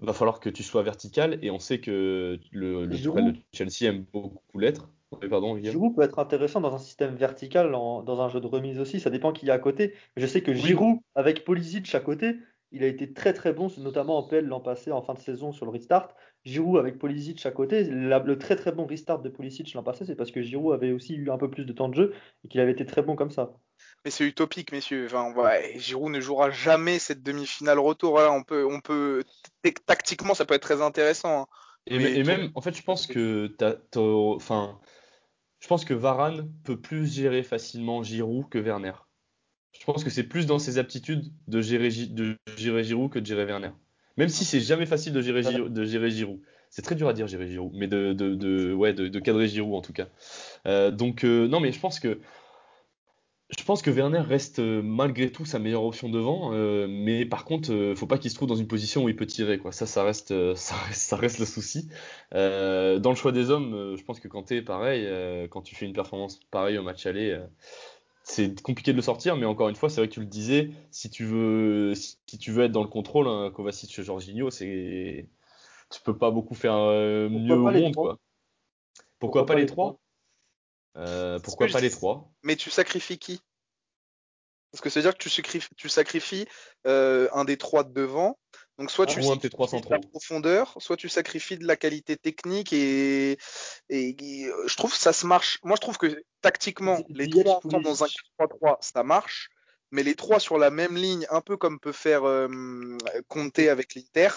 va falloir que tu sois vertical et on sait que le, le Giroud. De Chelsea aime beaucoup l'être. Pardon. Giroud peut être intéressant dans un système vertical, en- dans un jeu de remise aussi, ça dépend qui est à côté. Je sais que Oui. Giroud, avec Pulisic à côté, il a été très très bon, notamment en PL l'an passé, en fin de saison sur le restart. Giroud avec Pulisic à côté, la- le très très bon restart de Pulisic l'an passé, c'est parce que Giroud avait aussi eu un peu plus de temps de jeu et qu'il avait été très bon comme ça. Mais c'est utopique, messieurs. Enfin, ouais, Giroud ne jouera jamais cette demi-finale retour. Voilà, on peut, on peut, tactiquement, ça peut être très intéressant. hein. Et, Mais et tout- même, en fait, je pense que t'as- t'as- enfin, je pense que Varane peut plus gérer facilement Giroud que Werner. Je pense que c'est plus dans ses aptitudes de gérer, de gérer Giroud que de gérer Werner. Même si c'est jamais facile de gérer, Giroud, de gérer Giroud. C'est très dur à dire gérer Giroud, mais de, de, de ouais, de, de, cadrer Giroud en tout cas. Euh, donc euh, non, mais je pense que je pense que Werner reste euh, malgré tout sa meilleure option devant, euh, mais par contre, euh, faut pas qu'il se trouve dans une position où il peut tirer. Quoi. Ça, ça reste, euh, [LAUGHS] ça reste, ça reste le souci. Euh, dans le choix des hommes, je pense que quand t'es pareil, quand tu fais une performance pareille au match aller, c'est compliqué de le sortir. Mais encore une fois, c'est vrai que tu le disais, si tu veux, si tu veux être dans le contrôle, hein, Kovacic, Jorginho, c'est, tu peux pas beaucoup faire mieux au monde, quoi. Pourquoi, pas les trois? Euh, pourquoi pas les trois? Mais tu sacrifies qui? Parce que c'est-à-dire que tu sacrifies, tu sacrifies euh, un des trois de devant. Donc soit tu sacrifies de la profondeur, soit tu sacrifies de la qualité technique et, et, et je trouve que ça se marche. Moi je trouve que tactiquement les trois dans un 4-3-3 ça marche, mais les trois sur la même ligne, un peu comme peut faire euh, Conte avec l'Inter,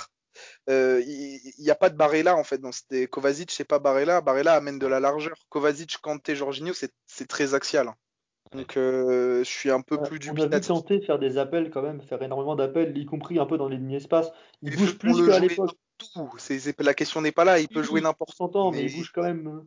il euh, n'y a pas de Barella en fait. Dans Kovacic, c'est pas Barella. Barella amène de la largeur. Kovacic, Kanté, Jorginho, c'est très axial. Donc euh, je suis un peu plus dubitatif. On a vu Kanté faire des appels quand même, faire énormément d'appels, y compris un peu dans les lignes espace. Il, il bouge plus qu'à l'époque. La question n'est pas là, il peut jouer n'importe où. Mais... mais il bouge quand même.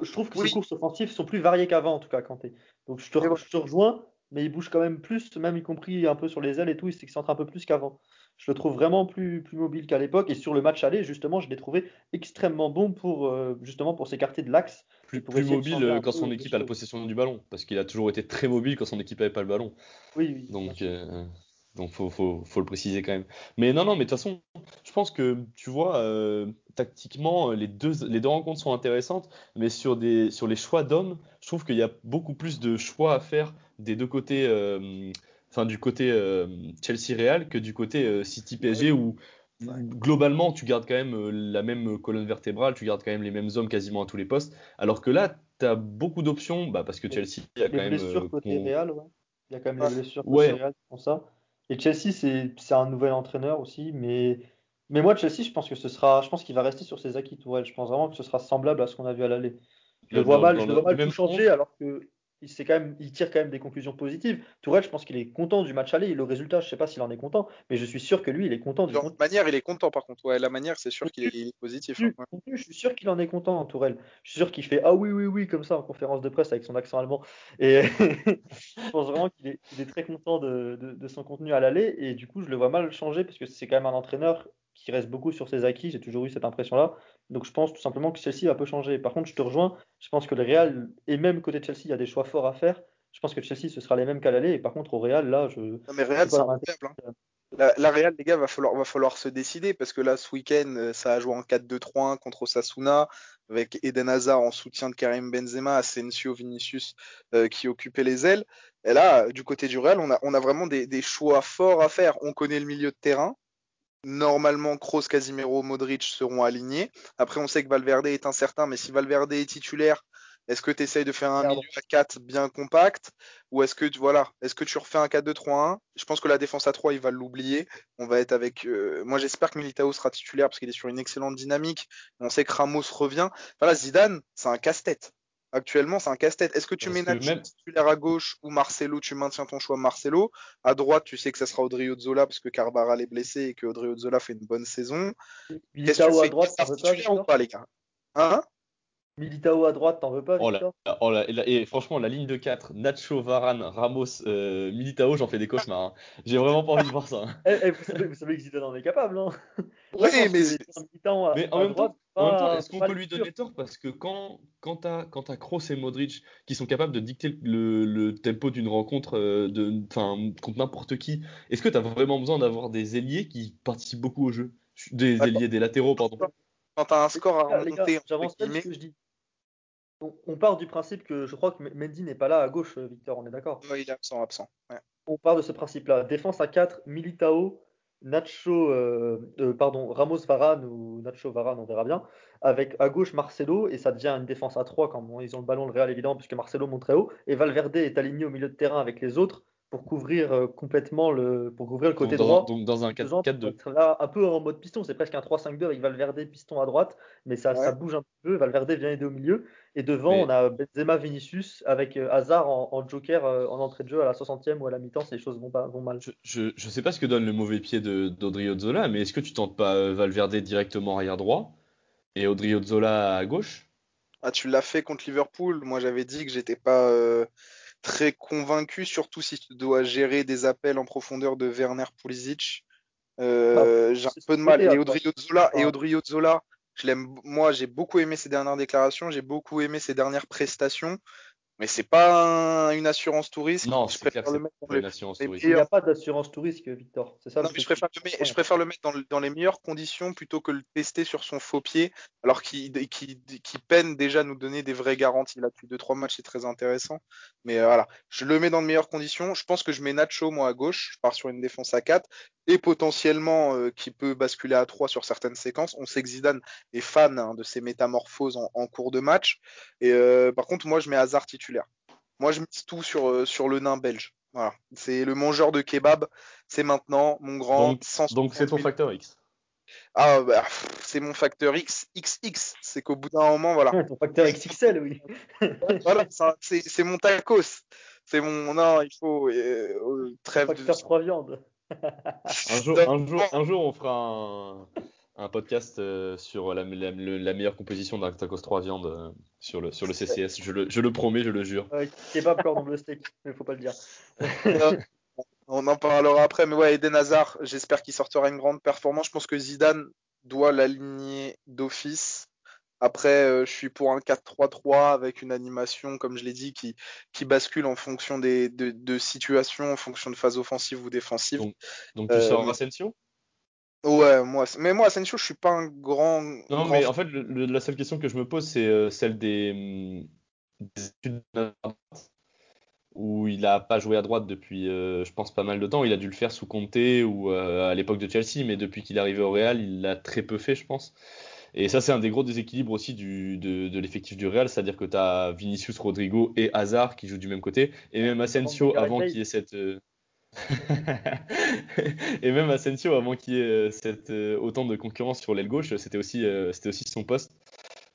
Je trouve que oui. ses courses offensives sont plus variées qu'avant en tout cas, Kanté. Donc je te, je te rejoins, mais il bouge quand même plus, même y compris un peu sur les ailes et tout, il s'excentre un peu plus qu'avant. Je le trouve vraiment plus, plus mobile qu'à l'époque. Et sur le match aller, justement, je l'ai trouvé extrêmement bon pour euh, justement pour s'écarter de l'axe. Plus, plus mobile euh, quand son équipe a la possession du ballon, parce qu'il a toujours été très mobile quand son équipe n'avait pas le ballon. Oui, oui. Donc, euh, donc faut, faut, faut, le préciser quand même. Mais non, non, mais de toute façon, je pense que tu vois, euh, tactiquement, les deux, les deux rencontres sont intéressantes, mais sur, des, sur les choix d'hommes, je trouve qu'il y a beaucoup plus de choix à faire des deux côtés. Enfin du côté euh, Chelsea Real que du côté euh, City PSG où globalement tu gardes quand même euh, la même colonne vertébrale, tu gardes quand même les mêmes hommes quasiment à tous les postes, alors que là tu as beaucoup d'options bah, parce que Chelsea a quand même blessures côté Real, ouais. il y a quand même les blessures côté Real pour ça. Et Chelsea c'est un nouvel entraîneur aussi, mais mais moi Chelsea je pense que ce sera, je pense qu'il va rester sur ses acquis Tourelle. Je pense vraiment que ce sera semblable à ce qu'on a vu à l'aller. Je le vois mal, je le vois mal tout changer alors que il, quand même, il tire quand même des conclusions positives. Tourelle, je pense qu'il est content du match aller. Le résultat, je ne sais pas s'il en est content, mais je suis sûr que lui, il est content. Du de manière, il est content par contre. Ouais, la manière, c'est sûr qu'il est, positif. Hein. Je, suis sûr qu'il en est content, Tourelle. Je suis sûr qu'il fait Ah oui, oui, oui, comme ça en conférence de presse avec son accent allemand. Et [LAUGHS] je pense vraiment qu'il est, est, très content de, de, de son contenu à l'aller. Et du coup, je le vois mal changer parce que c'est quand même un entraîneur qui reste beaucoup sur ses acquis. J'ai toujours eu cette impression-là. Donc je pense tout simplement que Chelsea va peu changer. Par contre, je te rejoins. Je pense que le Real, et même côté de Chelsea, il y a des choix forts à faire. Je pense que Chelsea, ce sera les mêmes qu'à l'aller. Et par contre, au Real, là, je. Non, mais Real, c'est hein. La, la, Real, les gars, va falloir, va falloir se décider parce que là, ce week-end, euh, ça a joué en 4-2-3-1 contre Osasuna avec Eden Hazard en soutien de Karim Benzema, Asensio, Vinicius euh, qui occupaient les ailes. Et là, du côté du Real, on a, on a vraiment des, des choix forts à faire. On connaît le milieu de terrain. Normalement, Kroos, Casimiro, Modric seront alignés. Après, on sait que Valverde est incertain, mais si Valverde est titulaire, est-ce que tu essayes de faire un milieu à 4 bien compact? Ou est-ce que tu voilà, est-ce que tu refais un 4-2-3-1 Je pense que la défense à 3, il va l'oublier. On va être avec euh... moi j'espère que Militao sera titulaire parce qu'il est sur une excellente dynamique. On sait que Ramos revient. Voilà, Zidane, c'est un casse-tête. Actuellement, c'est un casse-tête. Est-ce que tu mets Nacho même... titulaire à gauche ou Marcelo, tu maintiens ton choix Marcelo? À droite, tu sais que ça sera Odriozola parce que Carvara est blessé et que Odriozola fait une bonne saison. Militao à droite, ça pas, ou pas les gars? Hein? Militao à droite, t'en veux pas oh là, oh là, et, franchement, la ligne de 4, Nacho, Varane, Ramos, euh, Militao, j'en fais des cauchemars. Hein. J'ai vraiment pas envie de voir ça. Hein. [LAUGHS] Eh, eh, vous, savez, vous, savez, que Zidane en est capable. Hein oui, mais, mais, en, même temps, temps, est-ce qu'on peut lui donner tort? Parce que quand, quand t'as quand as Kroos et Modric qui sont capables de dicter le, le tempo d'une rencontre euh, de, contre n'importe qui, est-ce que t'as vraiment besoin d'avoir des ailiers qui participent beaucoup au jeu? Des ailiers, des latéraux, pardon. Quand t'as un score à remonter, j'avance pas ce que je dis. On, part du principe que je crois que Mendy n'est pas là à gauche, Victor, on est d'accord? Oui, il est absent, absent. Ouais. On part de ce principe-là. Défense à 4, Militao, Nacho, euh, euh, pardon, Ramos Varane ou Nacho Varane, on verra bien, avec à gauche Marcelo, et ça devient une défense à 3 quand ils ont le ballon, le Real évidemment, puisque Marcelo monte très haut, et Valverde est aligné au milieu de terrain avec les autres, pour couvrir euh, complètement le, pour couvrir le côté donc, droit. donc dans un 4-4-2. Là, un peu en mode piston, c'est presque un 3-5-2 avec Valverde piston à droite, mais ça, Ouais. ça bouge un peu. Valverde vient aider au milieu. Et devant, Mais- on a Benzema Vinicius avec euh, Hazard en, en joker euh, en entrée de jeu à la 60e ou à la mi-temps, si les choses vont, pas, vont mal. Je, je sais pas ce que donne le mauvais pied de d'Odriozola, mais est-ce que tu tentes pas euh, Valverde directement arrière droit et Odriozola à gauche? Ah, tu l'as fait contre Liverpool. Moi, j'avais dit que j'étais pas euh, très convaincu, surtout si tu dois gérer des appels en profondeur de Werner Pulisic. Euh, j'ai un peu de mal. Et et Ouais. Odriozola, je l'aime. Moi, j'ai beaucoup aimé ses dernières déclarations, j'ai beaucoup aimé ses dernières prestations, mais c'est pas un- une assurance touriste. Non, je préfère le mettre dans pas les une assurance les touriste. Il n'y a pas d'assurance tout risque, Victor. C'est ça non, le mais je préfère, le, met- je préfère le mettre dans, le- dans les meilleures conditions plutôt que le tester sur son faux pied, alors qu'il peine déjà à nous donner des vraies garanties. Là, depuis 2-3 matchs, c'est très intéressant. Mais euh, voilà, je le mets dans de meilleures conditions. Je pense que je mets Nacho, moi, à gauche. Je pars sur une défense à 4 et potentiellement euh, qui peut basculer à 3 sur certaines séquences. On sait que Zidane est fan hein, de ces métamorphoses en, en cours de match. Et euh, par contre, moi, je mets Hazard titulaire. Moi, je mise tout sur, euh, sur le nain belge. Voilà. C'est le mangeur de kebab. C'est maintenant mon grand Donc, 160 donc c'est ton 000. facteur X. Ah, bah, c'est mon facteur X, XX. C'est qu'au bout d'un moment, voilà. Ouais, [LAUGHS] ton facteur XXL, oui. [LAUGHS] voilà c'est c'est mon tacos. C'est mon. Non, il faut. euh, euh, trêve de. Facteur 3 viandes. Un jour, [LAUGHS] un jour, un jour, on fera un, un podcast euh, sur la, la- le- la meilleure composition d'un tacos 3 viandes euh, sur le, sur le CCS. Je le, je le promets, je le jure. Ouais, kebab, cordon bleu steak, mais faut pas le dire. [LAUGHS] On en parlera après, mais ouais, Eden Hazard, j'espère qu'il sortira une grande performance. Je pense que Zidane doit l'aligner d'office. Après, euh, je suis pour un 4-3-3 avec une animation, comme je l'ai dit, qui, qui bascule en fonction des, de, de situations, en fonction de phase offensive ou défensive. Donc, donc tu Euh, sors Asensio? Ouais, moi, mais moi, Asensio, je suis pas un grand. Non, grand mais en fait, le- le- la seule question que je me pose, c'est euh, celle des, hum, des études à droite, où il a pas joué à droite depuis, euh, je pense, pas mal de temps. Il a dû le faire sous Conte ou euh, à l'époque de Chelsea, mais depuis qu'il est arrivé au Real, il l'a très peu fait, je pense. Et ça, c'est un des gros déséquilibres aussi du, de, de l'effectif du Real, c'est-à-dire que tu as Vinicius, Rodrigo et Hazard qui jouent du même côté, et même Asensio, avant qu'il y ait cette... euh, [LAUGHS] Et même Asensio, avant qu'il y ait euh, cette, euh, autant de concurrence sur l'aile gauche, c'était aussi, euh, c'était aussi son poste.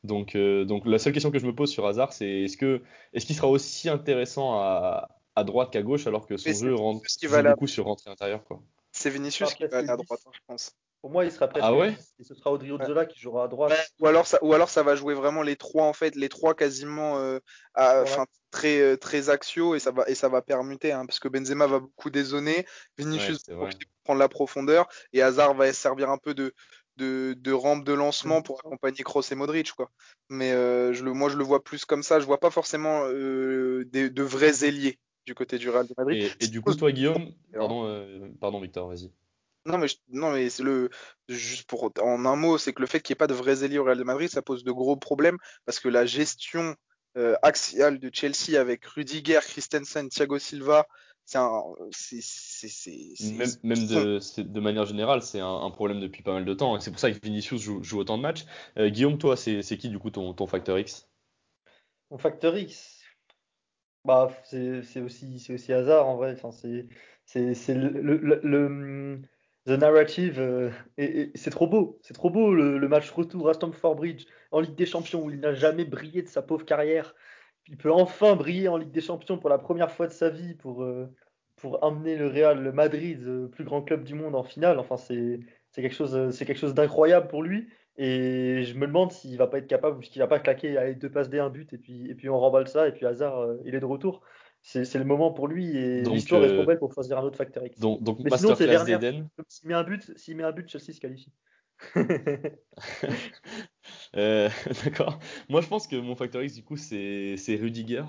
Donc, euh, donc la seule question que je me pose sur Hazard, c'est est-ce que est-ce qu'il sera aussi intéressant à, à droite qu'à gauche alors que son jeu rentre beaucoup sur rentrée intérieure quoi? C'est Vinicius qui va aller à droite, hein, je pense. Pour moi, il sera presque Ah ouais 10, et ce sera Odriozola qui jouera à droite. Ouais, ou alors ça, ou alors ça va jouer vraiment les trois en fait, les trois quasiment, euh, à- Ouais. enfin très euh, très axiaux et ça va et ça va permuter hein, parce que Benzema va beaucoup dézonner, Vinicius va vrai. profiter pour prendre la profondeur et Hazard va servir un peu de de, de rampe de lancement pour accompagner Kroos et Modric quoi. Mais euh, je le, moi je le vois plus comme ça, je vois pas forcément euh, des, de vrais ailiers du côté du Real de Madrid. Et, et du coup, toi, Guillaume, pardon, euh, pardon Victor, vas-y. Non mais je- non mais c'est le juste pour en un mot, c'est que le fait qu'il n'y ait pas de vrais ailiers au Real de Madrid, ça pose de gros problèmes parce que la gestion euh, axiale de Chelsea avec Rudiger, Christensen, Thiago Silva, c'est un c'est c'est c'est c'est- Même, même de, c'est- de manière générale, c'est un, un problème depuis pas mal de temps. Et c'est pour ça que Vinicius joue, joue autant de matchs. Euh, Guillaume, toi, c'est c'est qui du coup ton, ton facteur X? Mon facteur X, bah, c'est c'est aussi, c'est aussi hasard en vrai. Enfin, c'est c'est c'est le, le, le- le- the narrative. euh, c'est trop beau. C'est trop beau le, match retour à Stamford Bridge en Ligue des Champions où il n'a jamais brillé de sa pauvre carrière. Il peut enfin briller en Ligue des Champions pour la première fois de sa vie pour, euh, pour amener le Real Madrid, le plus grand club du monde, en finale. Enfin, c'est quelque chose, euh, c'est quelque chose d'incroyable pour lui. Et je me demande s'il va pas être capable, puisqu'il va pas claquer allez, deux passes D, un but, et puis, et puis on remballe ça, et puis hasard, euh, il est de retour. C'est le moment pour lui, et l'histoire est euh, trop belle pour choisir un autre facteur X. Donc, donc Mais sinon, c'est masterclass Werner. d'Eden. S'il met un but, s'il met un but, Chelsea se qualifie. [LAUGHS] Euh, [LAUGHS] d'accord. Moi, je pense que mon facteur X, du coup, c'est Rudiger.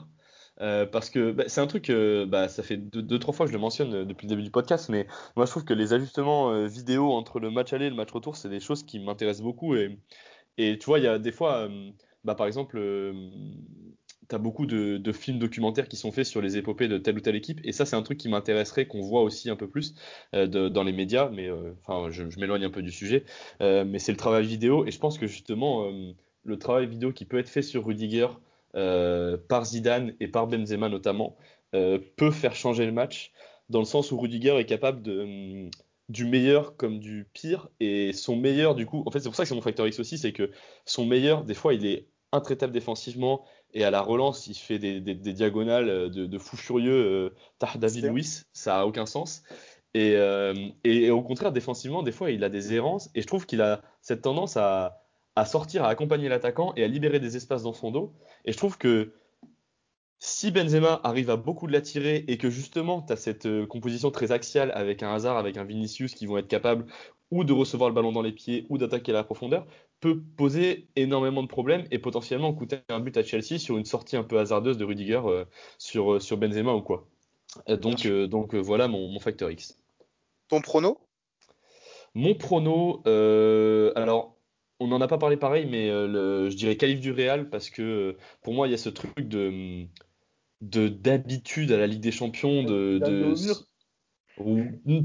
Euh, parce que bah, c'est un truc, euh, bah, ça fait deux, deux, trois fois que je le mentionne euh, depuis le début du podcast, mais moi je trouve que les ajustements euh, vidéo entre le match aller et le match retour, c'est des choses qui m'intéressent beaucoup. Et, et tu vois, il y a des fois, euh, bah, par exemple, tu as beaucoup de, films documentaires qui sont faits sur les épopées de telle ou telle équipe, et ça, c'est un truc qui m'intéresserait qu'on voit aussi un peu plus euh, dans les médias, mais euh, enfin, je, m'éloigne un peu du sujet, Euh, mais c'est le travail vidéo, et je pense que justement, le travail vidéo qui peut être fait sur Rudiger par Zidane et par Benzema notamment, peut faire changer le match. dans le sens où Rudiger est capable hum, du meilleur comme du pire. Et son meilleur, du coup, en fait, c'est pour ça que c'est mon facteur X aussi, c'est que son meilleur, des fois, il est intraitable défensivement et à la relance, il fait des, diagonales de, de, fou furieux. Euh, David Luiz, ça a aucun sens. Et, euh, et, au contraire, défensivement, des fois, il a des errances et je trouve qu'il a cette tendance à, à sortir, à accompagner l'attaquant et à libérer des espaces dans son dos. Et je trouve que si Benzema arrive à beaucoup de l'attirer et que justement tu as cette euh, composition très axiale avec un hasard, avec un Vinicius qui vont être capables ou de recevoir le ballon dans les pieds ou d'attaquer à la profondeur, peut poser énormément de problèmes et potentiellement coûter un but à Chelsea sur une sortie un peu hasardeuse de Rudiger euh, sur, euh, sur Benzema ou quoi. donc, donc voilà mon, mon, facteur X. Ton prono? Mon prono, alors on n'en a pas parlé pareil, mais je dirais calife du Real parce que pour moi il y a ce truc de de d'habitude à la Ligue des Champions de, de...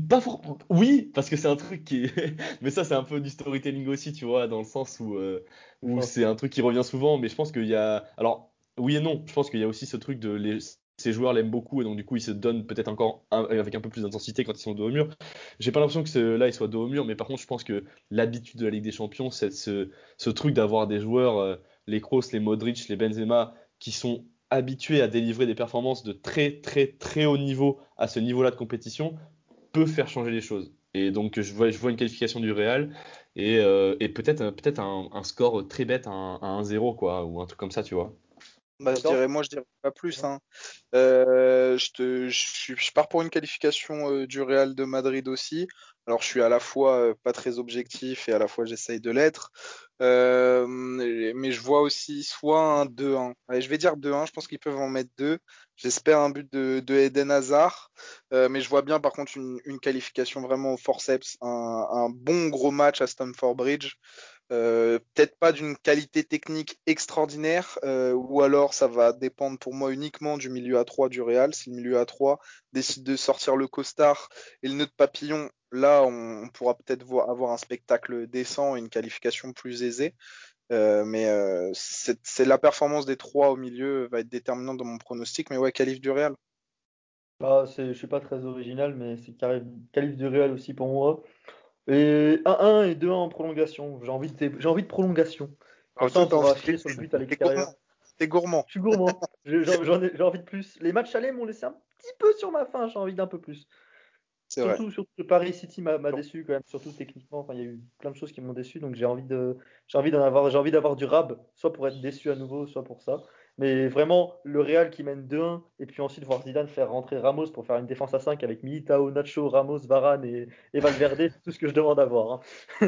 pas oui parce que c'est un truc qui [LAUGHS] mais ça c'est un peu du storytelling aussi tu vois dans le sens où euh, où c'est un truc qui revient souvent mais je pense qu'il y a alors oui et non je pense qu'il y a aussi ce truc de les... ces joueurs l'aiment beaucoup et donc du coup ils se donnent peut-être encore avec un peu plus d'intensité quand ils sont dos au mur. J'ai pas l'impression que là ils soient dos au mur mais par contre je pense que l'habitude de la Ligue des Champions c'est ce, ce truc d'avoir des joueurs euh, les Kroos les Modric les Benzema qui sont habitué à délivrer des performances de très très très haut niveau à ce niveau-là de compétition peut faire changer les choses. Et donc je vois, je vois une qualification du Real et, euh, et peut-être peut-être un, un, score très bête à, 1-0 quoi ou un truc comme ça tu vois. Bah, je dirais, moi, je dirais pas plus. Hein. Euh, je, te, je, je, pars pour une qualification euh, du Real de Madrid aussi. Alors, je suis à la fois euh, pas très objectif et à la fois j'essaye de l'être. Euh, mais je vois aussi soit un 2-1. Allez, je vais dire 2-1. Je pense qu'ils peuvent en mettre deux. J'espère un but de, de Eden Hazard. Euh, mais je vois bien, par contre, une, qualification vraiment au forceps. Un, bon gros match à Stamford Bridge. Euh, peut-être pas d'une qualité technique extraordinaire, ou alors ça va dépendre pour moi uniquement du milieu à 3 du Real. Si le milieu à 3 décide de sortir le costard et le nœud de papillon, là on, pourra peut-être avoir un spectacle décent et une qualification plus aisée. Euh, mais euh, c'est la performance des trois au milieu va être déterminante dans mon pronostic. Mais ouais, qualif du Real. Ah, je suis pas très original, mais c'est qualif du Real aussi pour moi. Et 1-1 et 2-1 en prolongation. J'ai envie, de... envie de prolongation. Comme ça, on pourra sur le but à l'extérieur. T'es gourmand. Je suis gourmand. J'ai envie de plus. Les matchs allés m'ont laissé un petit peu sur ma faim. J'ai envie d'un peu plus. Surtout, vrai. surtout Paris City m'a déçu quand même, surtout techniquement. Enfin, il y a eu plein de choses qui m'ont déçu, donc j'ai envie de, j'ai envie d'en avoir, j'ai envie d'avoir du rab, soit pour être déçu à nouveau, soit pour ça. Mais vraiment, le Real qui mène 2-1, et puis ensuite voir Zidane faire rentrer Ramos pour faire une défense à 5 avec Militao, Nacho, Ramos, Varane et, et Valverde, c'est tout ce que je demande à voir. Hein. [LAUGHS]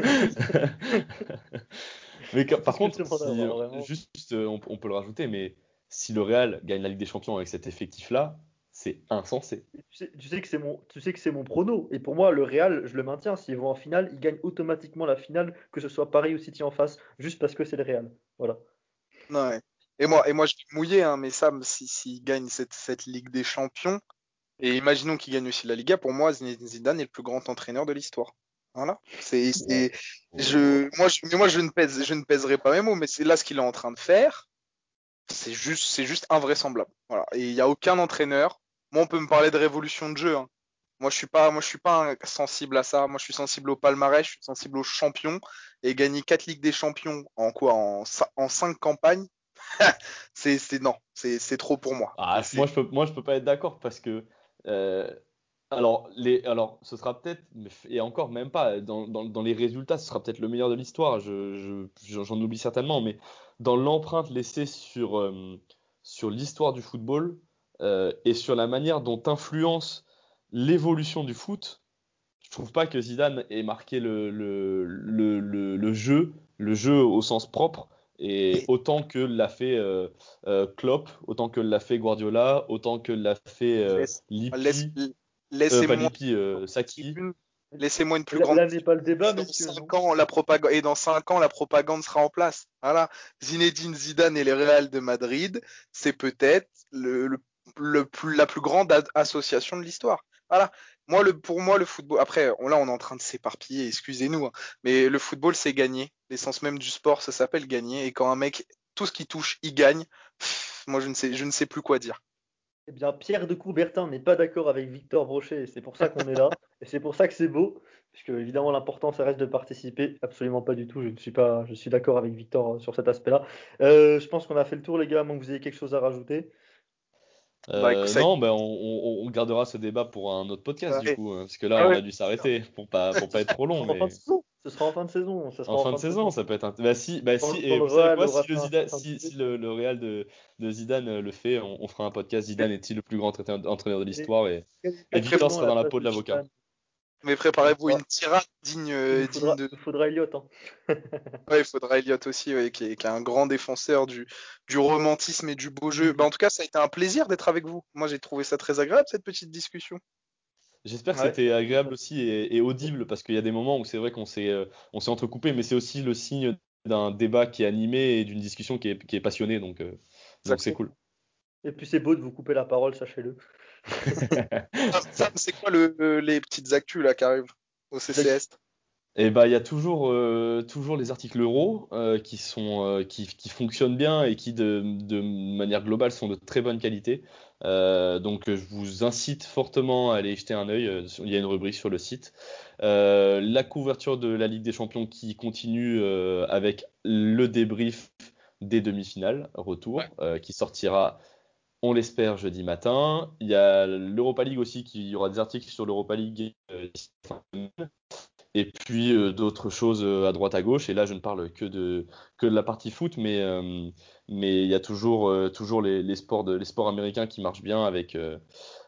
mais par contre, si, juste, on, on, peut le rajouter, mais si le Real gagne la Ligue des Champions avec cet effectif-là, c'est insensé. Tu sais, tu sais, que c'est mon, tu sais que c'est mon prono. Et pour moi, le Real, je le maintiens. S'ils vont en finale, ils gagnent automatiquement la finale, que ce soit Paris ou City en face, juste parce que c'est le Real. Voilà. Ouais. Et moi, et moi je suis mouillé, hein, mais Sam, s'il si, gagne cette, cette Ligue des Champions, et imaginons qu'il gagne aussi la Liga, pour moi, Zidane est le plus grand entraîneur de l'histoire. Voilà. C'est, c'est, je, moi, je, mais moi, je ne pèse, je ne pèserai pas mes mots, mais c'est là ce qu'il est en train de faire. C'est juste, c'est juste invraisemblable. Voilà. Et il n'y a aucun entraîneur. Moi, on peut me parler de révolution de jeu. Hein. Moi, je suis pas, moi, je suis pas sensible à ça. Moi, je suis sensible au palmarès, je suis sensible aux champions. Et gagner quatre ligues des champions en quoi, en, en cinq campagnes, [LAUGHS] c'est non, c'est trop pour moi. Ah, moi je peux moi je peux pas être d'accord parce que euh, alors les alors ce sera peut-être et encore même pas dans, dans, dans, les résultats ce sera peut-être le meilleur de l'histoire. Je j'en oublie certainement mais dans l'empreinte laissée sur euh, sur l'histoire du football euh, et sur la manière dont influence l'évolution du foot. Je trouve pas que Zidane ait marqué le, le, le, le, le jeu, le jeu au sens propre, et autant que l'a fait euh, euh, Klopp, autant que l'a fait Guardiola, autant que l'a fait euh, Lippi, laisse, laissez-moi, Lippi, Saki. Laissez-moi une plus grande. Là n'est pas le débat, dans 5 ans, la propagande et dans 5 ans, la propagande sera en place. Voilà. Zinedine Zidane et les Real de Madrid, c'est peut-être le, le, le plus, la plus grande association de l'histoire. Voilà. Moi, le, pour moi, le football. Après, on, là, on est en train de s'éparpiller. Excusez-nous, hein, mais le football, c'est gagner. L'essence même du sport, ça s'appelle gagner. Et quand un mec, tout ce qui touche, il gagne. moi, je ne sais, je ne sais plus quoi dire. Eh bien, Pierre de Coubertin n'est pas d'accord avec Victor Brochet, et c'est pour ça qu'on est là, [LAUGHS] et c'est pour ça que c'est beau, puisque évidemment l'important ça reste de participer. Absolument pas du tout, je ne suis pas, je suis d'accord avec Victor euh, sur cet aspect-là. Euh, je pense qu'on a fait le tour, les gars, à moins que vous ayez quelque chose à rajouter. Euh, Bah, ça- non, ben on, on- on gardera ce débat pour un autre podcast Ouais. du coup, hein, parce que là Ah on ouais. a dû s'arrêter pour pas pour pas être trop long, sera en fin mais de saison. Ce sera en fin de saison. sera en fin de saison ça peut être. int- Bah si, bah si, et le vous savez Real quoi, si le fait un Zidane, certain si, budget. si le, le Real de, de Zidane euh, le fait, on, on fera un podcast. Zidane est-il le plus grand entraîneur entraîneur de l'histoire et, et Victor sera dans la peau de l'avocat. Mais préparez-vous une tirade digne, Il euh, faudra, digne de. il faudra Elliott. hein. [LAUGHS] Ouais, il faudra Elliot aussi, ouais, qui, est, qui est un grand défenseur du, du romantisme et du beau jeu. Bah, en tout cas, ça a été un plaisir d'être avec vous. Moi, j'ai trouvé ça très agréable cette petite discussion. J'espère que Ouais. c'était agréable aussi et, et audible parce qu'il y a des moments où c'est vrai qu'on s'est euh, on s'est entrecoupé, mais c'est aussi le signe d'un débat qui est animé et d'une discussion qui est, qui est passionnée, donc euh, donc c'est cool. Et puis c'est beau de vous couper la parole, sachez-le. [LAUGHS] Sam, c'est quoi le, le- les petites actus là qui arrivent au CCS Et bah il y a toujours euh, toujours les articles euros euh, qui sont euh, qui, qui fonctionnent bien et qui de, de manière globale sont de très bonne qualité. Donc je vous incite fortement à aller y jeter un œil. Il y a une rubrique sur le site. La couverture de la Ligue des Champions qui continue avec le débrief des demi-finales retour Ouais. qui sortira on l'espère jeudi matin. Il y a l'Europa League aussi, qui il y aura des articles sur l'Europa League euh, d'ici la fin de semaine. Et puis euh, d'autres choses euh, à droite à gauche. Et là, je ne parle que de, que de la partie foot, mais, euh, mais il y a toujours, toujours les, les sports de, les sports américains qui marchent bien avec,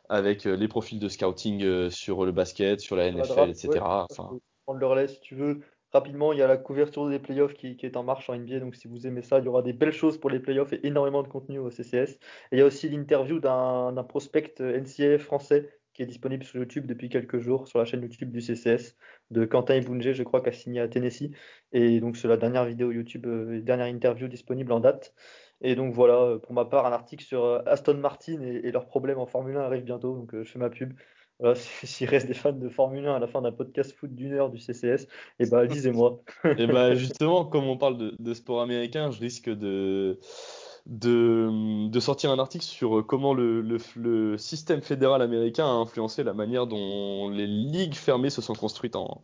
avec les profils de scouting sur le basket, sur la NFL, etc. Enfin, prendre le relais si tu veux. Rapidement, il y a la couverture des playoffs qui, qui est en marche en NBA. Donc, si vous aimez ça, il y aura des belles choses pour les playoffs et énormément de contenu au CCS. Et il y a aussi l'interview d'un prospect NCAA français qui est disponible sur YouTube depuis quelques jours sur la chaîne YouTube du CCS de Quentin Ibunge, je crois, qui a signé à Tennessee. Et donc, c'est la dernière vidéo YouTube, euh, dernière interview disponible en date. Et donc, voilà, euh, pour ma part, un article sur euh, Aston Martin et, leurs problèmes en Formule 1 arrive bientôt. Donc, je fais ma pub. Voilà, [LAUGHS] s'il reste des fans de Formule 1 à la fin d'un podcast foot d'une heure du CCS, et bah lisez-moi. [LAUGHS] Et bah [LAUGHS] justement, comme on parle de, de sport américain, je risque de, de, de sortir un article sur comment le, le, le système fédéral américain a influencé la manière dont les ligues fermées se sont construites en,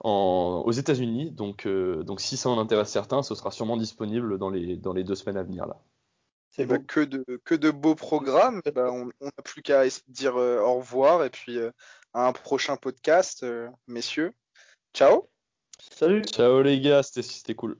en, aux États-Unis. Donc, euh, donc si ça en intéresse certains, ce sera sûrement disponible dans les, dans les deux semaines à venir là. C'est beau. que, de, que de beaux programmes. Eh ben, on n'a plus qu'à dire euh, au revoir et puis euh, à un prochain podcast, euh, messieurs. Ciao Salut! Ciao les gars, c'était cool.